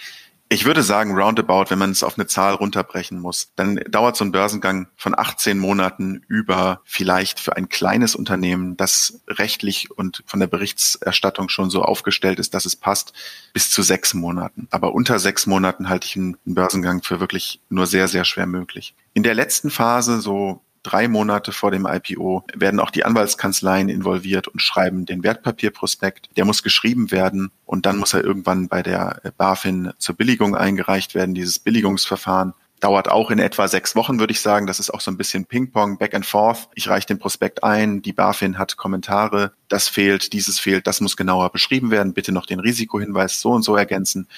Ich würde sagen, roundabout, wenn man es auf eine Zahl runterbrechen muss, dann dauert so ein Börsengang von 18 Monaten über vielleicht für ein kleines Unternehmen, das rechtlich und von der Berichterstattung schon so aufgestellt ist, dass es passt, bis zu sechs Monaten. Aber unter sechs Monaten halte ich einen Börsengang für wirklich nur sehr, sehr schwer möglich. In der letzten Phase, so drei Monate vor dem IPO werden auch die Anwaltskanzleien involviert und schreiben den Wertpapierprospekt. Der muss geschrieben werden und dann muss er irgendwann bei der BaFin zur Billigung eingereicht werden, dieses Billigungsverfahren dauert auch in etwa sechs Wochen, würde ich sagen. Das ist auch so ein bisschen Ping-Pong, back and forth. Ich reiche den Prospekt ein, die BaFin hat Kommentare, das fehlt, dieses fehlt, das muss genauer beschrieben werden, bitte noch den Risikohinweis so und so ergänzen.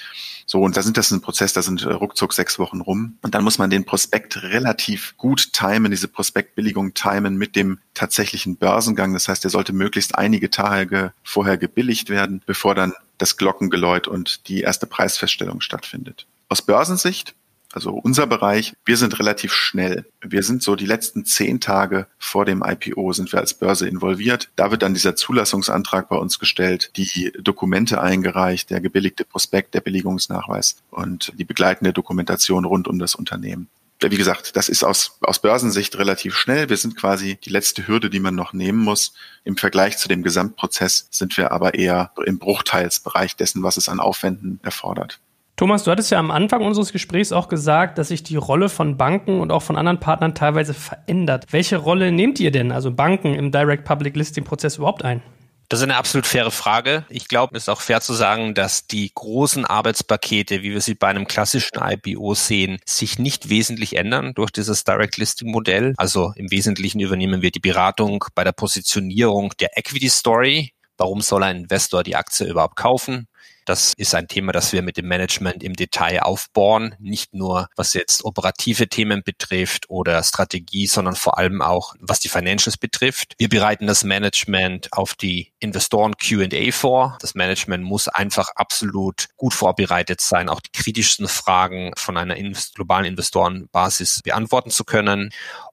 So, und da sind das ein Prozess, da sind äh, ruckzuck sechs Wochen rum. Und dann muss man den Prospekt relativ gut timen, diese Prospektbilligung timen mit dem tatsächlichen Börsengang. Das heißt, der sollte möglichst einige Tage vorher gebilligt werden, bevor dann das Glockengeläut und die erste Preisfeststellung stattfindet. Aus Börsensicht also unser Bereich, wir sind relativ schnell. Wir sind so die letzten zehn Tage vor dem IPO sind wir als Börse involviert. Da wird dann dieser Zulassungsantrag bei uns gestellt, die Dokumente eingereicht, der gebilligte Prospekt, der Billigungsnachweis und die begleitende Dokumentation rund um das Unternehmen. Wie gesagt, das ist aus, aus Börsensicht relativ schnell. Wir sind quasi die letzte Hürde, die man noch nehmen muss. Im Vergleich zu dem Gesamtprozess sind wir aber eher im Bruchteilsbereich dessen, was es an Aufwänden erfordert. Thomas, du hattest ja am Anfang unseres Gesprächs auch gesagt, dass sich die Rolle von Banken und auch von anderen Partnern teilweise verändert. Welche Rolle nehmt ihr denn, also Banken, im Direct Public Listing Prozess überhaupt ein? Das ist eine absolut faire Frage. Ich glaube, es ist auch fair zu sagen, dass die großen Arbeitspakete, wie wir sie bei einem klassischen IPO sehen, sich nicht wesentlich ändern durch dieses Direct Listing Modell. Also im Wesentlichen übernehmen wir die Beratung bei der Positionierung der Equity Story. Warum soll ein Investor die Aktie überhaupt kaufen? Das ist ein Thema, das wir mit dem Management im Detail aufbauen. Nicht nur, was jetzt operative Themen betrifft oder Strategie, sondern vor allem auch, was die Financials betrifft. Wir bereiten das Management auf die Investoren Q&A vor. Das Management muss einfach absolut gut vorbereitet sein, auch die kritischsten Fragen von einer globalen Investorenbasis beantworten zu können.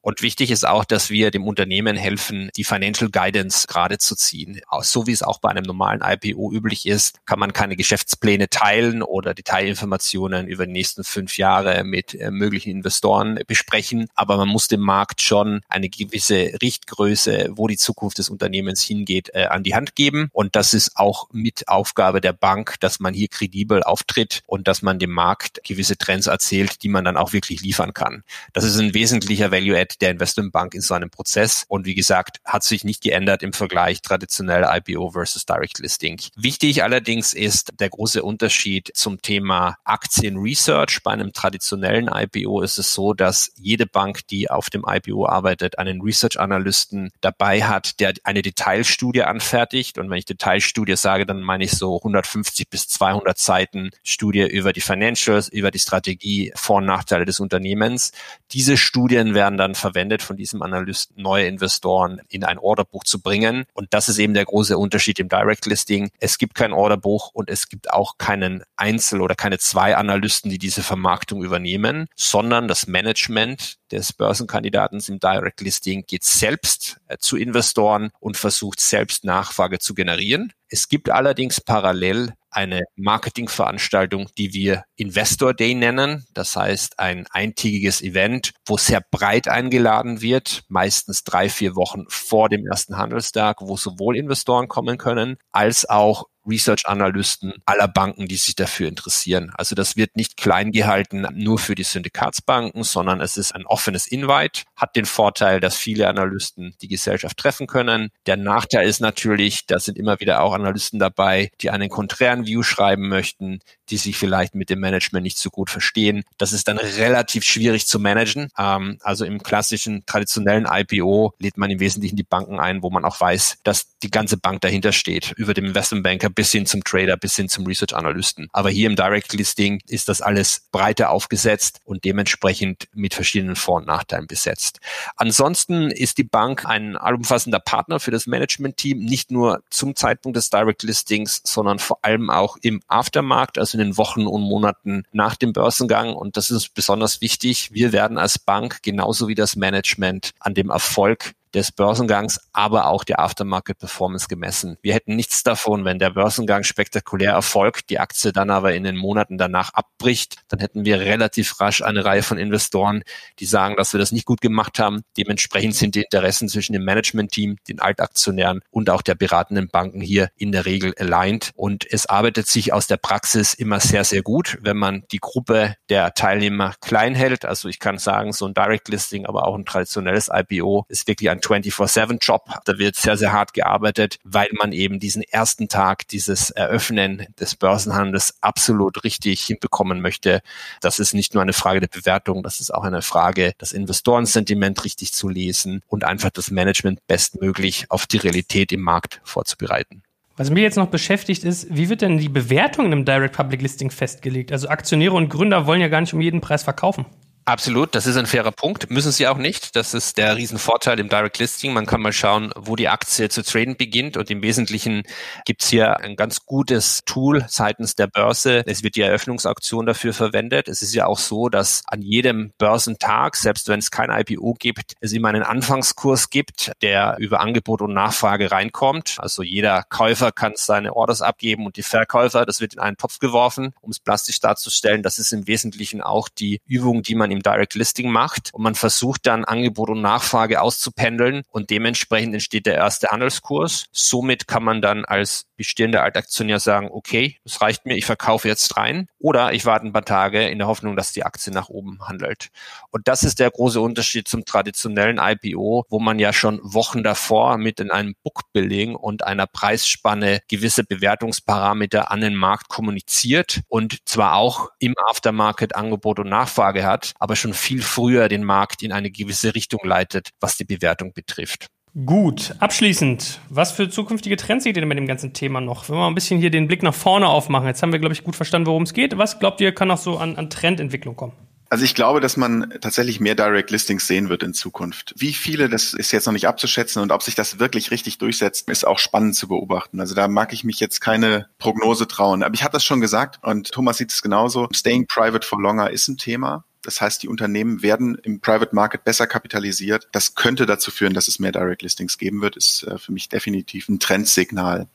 Und wichtig ist auch, dass wir dem Unternehmen helfen, die Financial Guidance gerade zu ziehen. So wie es auch bei einem normalen IPO üblich ist, kann man keine Geschäftspläne teilen oder Detailinformationen über die nächsten fünf Jahre mit äh, möglichen Investoren besprechen. Aber man muss dem Markt schon eine gewisse Richtgröße, wo die Zukunft des Unternehmens hingeht, äh, an die Hand geben. Und das ist auch mit Aufgabe der Bank, dass man hier kredibel auftritt und dass man dem Markt gewisse Trends erzählt, die man dann auch wirklich liefern kann. Das ist ein wesentlicher Value-Add der Investmentbank in so einem Prozess. Und wie gesagt, hat sich nicht geändert im Vergleich traditionell IPO versus Direct Listing. Wichtig allerdings ist, ist der große Unterschied zum Thema Aktienresearch. Bei einem traditionellen IPO ist es so, dass jede Bank, die auf dem IPO arbeitet, einen Research-Analysten dabei hat, der eine Detailstudie anfertigt. Und wenn ich Detailstudie sage, dann meine ich so 150 bis 200 Seiten Studie über die Financials, über die Strategie, Vor- und Nachteile des Unternehmens. Diese Studien werden dann verwendet von diesem Analysten, neue Investoren in ein Orderbuch zu bringen. Und das ist eben der große Unterschied im Direct Listing. Es gibt kein Orderbuch und es gibt auch keinen Einzel- oder keine zwei Analysten, die diese Vermarktung übernehmen, sondern das Management des Börsenkandidaten im Direct Listing geht selbst äh, zu Investoren und versucht selbst Nachfrage zu generieren. Es gibt allerdings parallel eine Marketingveranstaltung, die wir Investor Day nennen. Das heißt, ein eintägiges Event, wo sehr breit eingeladen wird, meistens drei, vier Wochen vor dem ersten Handelstag, wo sowohl Investoren kommen können, als auch Research-Analysten aller Banken, die sich dafür interessieren. Also das wird nicht klein gehalten nur für die Syndikatsbanken, sondern es ist ein offenes Invite, hat den Vorteil, dass viele Analysten die Gesellschaft treffen können. Der Nachteil ist natürlich, da sind immer wieder auch Analysten dabei, die einen konträren View schreiben möchten, die sich vielleicht mit dem Management nicht so gut verstehen. Das ist dann relativ schwierig zu managen. Ähm, also im klassischen, traditionellen IPO lädt man im Wesentlichen die Banken ein, wo man auch weiß, dass die ganze Bank dahinter steht, über dem Investmentbanker bis hin zum Trader, bis hin zum Research Analysten. Aber hier im Direct Listing ist das alles breiter aufgesetzt und dementsprechend mit verschiedenen Vor- und Nachteilen besetzt. Ansonsten ist die Bank ein allumfassender Partner für das Management-Team, nicht nur zum Zeitpunkt des Direct Listings, sondern vor allem auch im Aftermarkt, also in den Wochen und Monaten nach dem Börsengang. Und das ist besonders wichtig. Wir werden als Bank genauso wie das Management an dem Erfolg des Börsengangs, aber auch der Aftermarket-Performance gemessen. Wir hätten nichts davon, wenn der Börsengang spektakulär erfolgt, die Aktie dann aber in den Monaten danach abbricht, dann hätten wir relativ rasch eine Reihe von Investoren, die sagen, dass wir das nicht gut gemacht haben. Dementsprechend sind die Interessen zwischen dem Management-Team, den Altaktionären und auch der beratenden Banken hier in der Regel aligned. Und es arbeitet sich aus der Praxis immer sehr, sehr gut, wenn man die Gruppe der Teilnehmer klein hält. Also ich kann sagen, so ein Direct Listing, aber auch ein traditionelles IPO ist wirklich ein 24-7-Job. Da wird sehr, sehr hart gearbeitet, weil man eben diesen ersten Tag, dieses Eröffnen des Börsenhandels absolut richtig hinbekommen möchte. Das ist nicht nur eine Frage der Bewertung, das ist auch eine Frage, das Investorensentiment richtig zu lesen und einfach das Management bestmöglich auf die Realität im Markt vorzubereiten. Was mich jetzt noch beschäftigt ist, wie wird denn die Bewertung in einem Direct Public Listing festgelegt? Also Aktionäre und Gründer wollen ja gar nicht um jeden Preis verkaufen. Absolut, das ist ein fairer Punkt. Müssen sie auch nicht. Das ist der Riesenvorteil im Direct Listing. Man kann mal schauen, wo die Aktie zu traden beginnt. Und im Wesentlichen gibt's hier ein ganz gutes Tool seitens der Börse. Es wird die Eröffnungsauktion dafür verwendet. Es ist ja auch so, dass an jedem Börsentag, selbst wenn es kein IPO gibt, es immer einen Anfangskurs gibt, der über Angebot und Nachfrage reinkommt. Also jeder Käufer kann seine Orders abgeben und die Verkäufer, das wird in einen Topf geworfen, um es plastisch darzustellen. Das ist im Wesentlichen auch die Übung, die man im Direct Listing macht und man versucht dann Angebot und Nachfrage auszupendeln und dementsprechend entsteht der erste Handelskurs. Somit kann man dann als bestehender Altaktionär sagen, okay, das reicht mir, ich verkaufe jetzt rein oder ich warte ein paar Tage in der Hoffnung, dass die Aktie nach oben handelt. Und das ist der große Unterschied zum traditionellen IPO, wo man ja schon Wochen davor mit in einem Book-Billing und einer Preisspanne gewisse Bewertungsparameter an den Markt kommuniziert und zwar auch im Aftermarket Angebot und Nachfrage hat, aber schon viel früher den Markt in eine gewisse Richtung leitet, was die Bewertung betrifft. Gut, abschließend, was für zukünftige Trends seht ihr denn mit dem ganzen Thema noch? Wenn wir mal ein bisschen hier den Blick nach vorne aufmachen, jetzt haben wir, glaube ich, gut verstanden, worum es geht. Was glaubt ihr, kann noch so an, an Trendentwicklung kommen? Also ich glaube, dass man tatsächlich mehr Direct Listings sehen wird in Zukunft. Wie viele, das ist jetzt noch nicht abzuschätzen und ob sich das wirklich richtig durchsetzt, ist auch spannend zu beobachten. Also da mag ich mich jetzt keine Prognose trauen. Aber ich hatte das schon gesagt und Thomas sieht es genauso. Staying private for longer ist ein Thema. Das heißt, die Unternehmen werden im Private Market besser kapitalisiert. Das könnte dazu führen, dass es mehr Direct Listings geben wird, ist äh, für mich definitiv ein Trendsignal.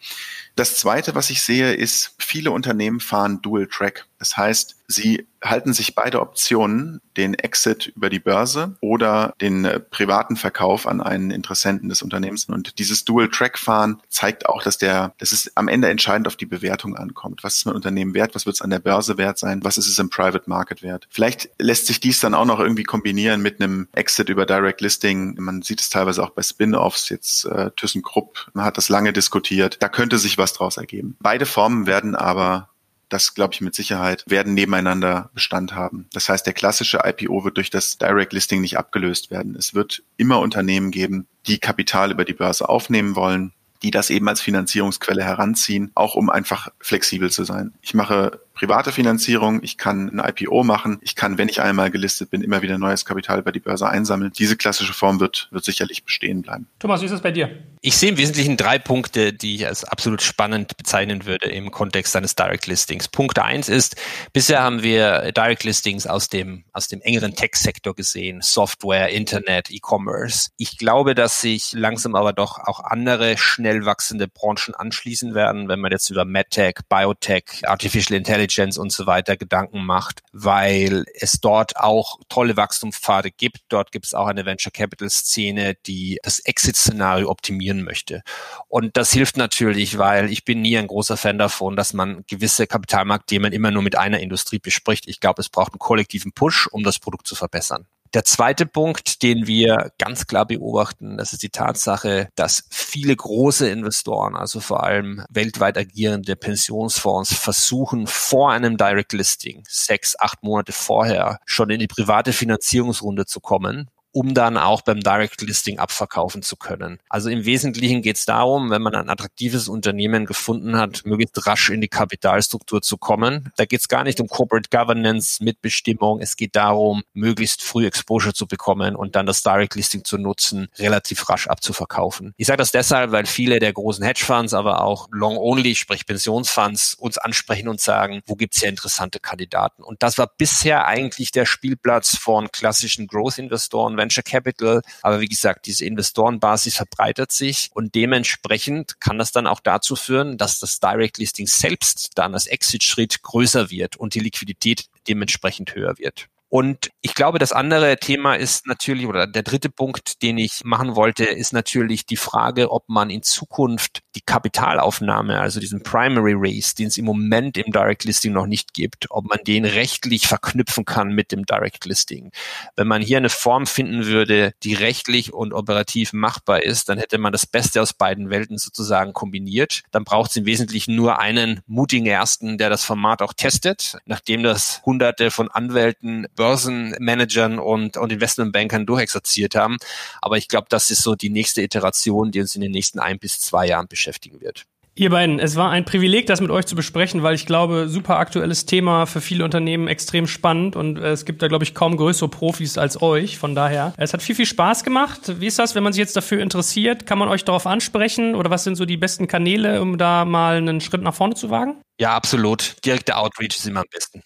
Das zweite, was ich sehe, ist, viele Unternehmen fahren Dual Track. Das heißt, sie halten sich beide Optionen den Exit über die Börse oder den äh, privaten Verkauf an einen Interessenten des Unternehmens. Und dieses Dual-Track-Fahren zeigt auch, dass der, dass es am Ende entscheidend auf die Bewertung ankommt. Was ist mein Unternehmen wert? Was wird es an der Börse wert sein? Was ist es im Private Market wert? Vielleicht lässt sich dies dann auch noch irgendwie kombinieren mit einem Exit über Direct Listing. Man sieht es teilweise auch bei Spin-offs. Jetzt äh, ThyssenKrupp man hat das lange diskutiert. Da könnte sich was draus ergeben. Beide Formen werden aber das glaube ich mit Sicherheit, werden nebeneinander Bestand haben. Das heißt, der klassische IPO wird durch das Direct Listing nicht abgelöst werden. Es wird immer Unternehmen geben, die Kapital über die Börse aufnehmen wollen, die das eben als Finanzierungsquelle heranziehen, auch um einfach flexibel zu sein. Ich mache private Finanzierung, ich kann ein IPO machen, ich kann, wenn ich einmal gelistet bin, immer wieder neues Kapital über die Börse einsammeln. Diese klassische Form wird, wird sicherlich bestehen bleiben. Thomas, wie ist es bei dir? Ich sehe im Wesentlichen drei Punkte, die ich als absolut spannend bezeichnen würde im Kontext eines Direct Listings. Punkt eins ist, bisher haben wir Direct Listings aus dem, aus dem engeren Tech-Sektor gesehen, Software, Internet, E-Commerce. Ich glaube, dass sich langsam aber doch auch andere schnell wachsende Branchen anschließen werden, wenn man jetzt über MedTech, Biotech, Artificial Intelligence Intelligence und so weiter Gedanken macht, weil es dort auch tolle Wachstumspfade gibt. Dort gibt es auch eine Venture Capital Szene, die das Exit-Szenario optimieren möchte. Und das hilft natürlich, weil ich bin nie ein großer Fan davon, dass man gewisse Kapitalmarktthemen immer nur mit einer Industrie bespricht. Ich glaube, es braucht einen kollektiven Push, um das Produkt zu verbessern. Der zweite Punkt, den wir ganz klar beobachten, das ist die Tatsache, dass viele große Investoren, also vor allem weltweit agierende Pensionsfonds, versuchen vor einem Direct Listing sechs, acht Monate vorher schon in die private Finanzierungsrunde zu kommen um dann auch beim Direct Listing abverkaufen zu können. Also im Wesentlichen geht es darum, wenn man ein attraktives Unternehmen gefunden hat, möglichst rasch in die Kapitalstruktur zu kommen. Da geht es gar nicht um Corporate Governance, Mitbestimmung. Es geht darum, möglichst früh Exposure zu bekommen und dann das Direct Listing zu nutzen, relativ rasch abzuverkaufen. Ich sage das deshalb, weil viele der großen Hedgefonds, aber auch Long-Only, sprich Pensionsfonds, uns ansprechen und sagen, wo gibt's hier interessante Kandidaten? Und das war bisher eigentlich der Spielplatz von klassischen Growth-Investoren, Venture Capital. Aber wie gesagt, diese Investorenbasis verbreitert sich und dementsprechend kann das dann auch dazu führen, dass das Direct Listing selbst dann als Exit-Schritt größer wird und die Liquidität dementsprechend höher wird. Und ich glaube, das andere Thema ist natürlich, oder der dritte Punkt, den ich machen wollte, ist natürlich die Frage, ob man in Zukunft die Kapitalaufnahme, also diesen Primary Raise, den es im Moment im Direct Listing noch nicht gibt, ob man den rechtlich verknüpfen kann mit dem Direct Listing. Wenn man hier eine Form finden würde, die rechtlich und operativ machbar ist, dann hätte man das Beste aus beiden Welten sozusagen kombiniert. Dann braucht es im Wesentlichen nur einen mutigen Ersten, der das Format auch testet, nachdem das hunderte von Anwälten Börsenmanagern und, und Investmentbankern durchexerziert haben. Aber ich glaube, das ist so die nächste Iteration, die uns in den nächsten ein bis zwei Jahren beschäftigen wird. Ihr beiden, es war ein Privileg, das mit euch zu besprechen, weil ich glaube, super aktuelles Thema für viele Unternehmen extrem spannend und es gibt da, glaube ich, kaum größere Profis als euch. Von daher, es hat viel, viel Spaß gemacht. Wie ist das, wenn man sich jetzt dafür interessiert? Kann man euch darauf ansprechen oder was sind so die besten Kanäle, um da mal einen Schritt nach vorne zu wagen? Ja, absolut. Direkter Outreach ist immer am besten.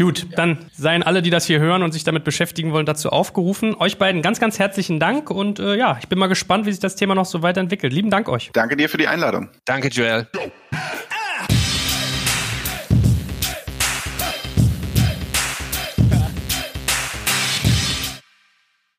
Gut, dann seien alle, die das hier hören und sich damit beschäftigen wollen, dazu aufgerufen. Euch beiden ganz, ganz herzlichen Dank und äh, ja, ich bin mal gespannt, wie sich das Thema noch so weiterentwickelt. Lieben Dank euch. Danke dir für die Einladung. Danke, Joel.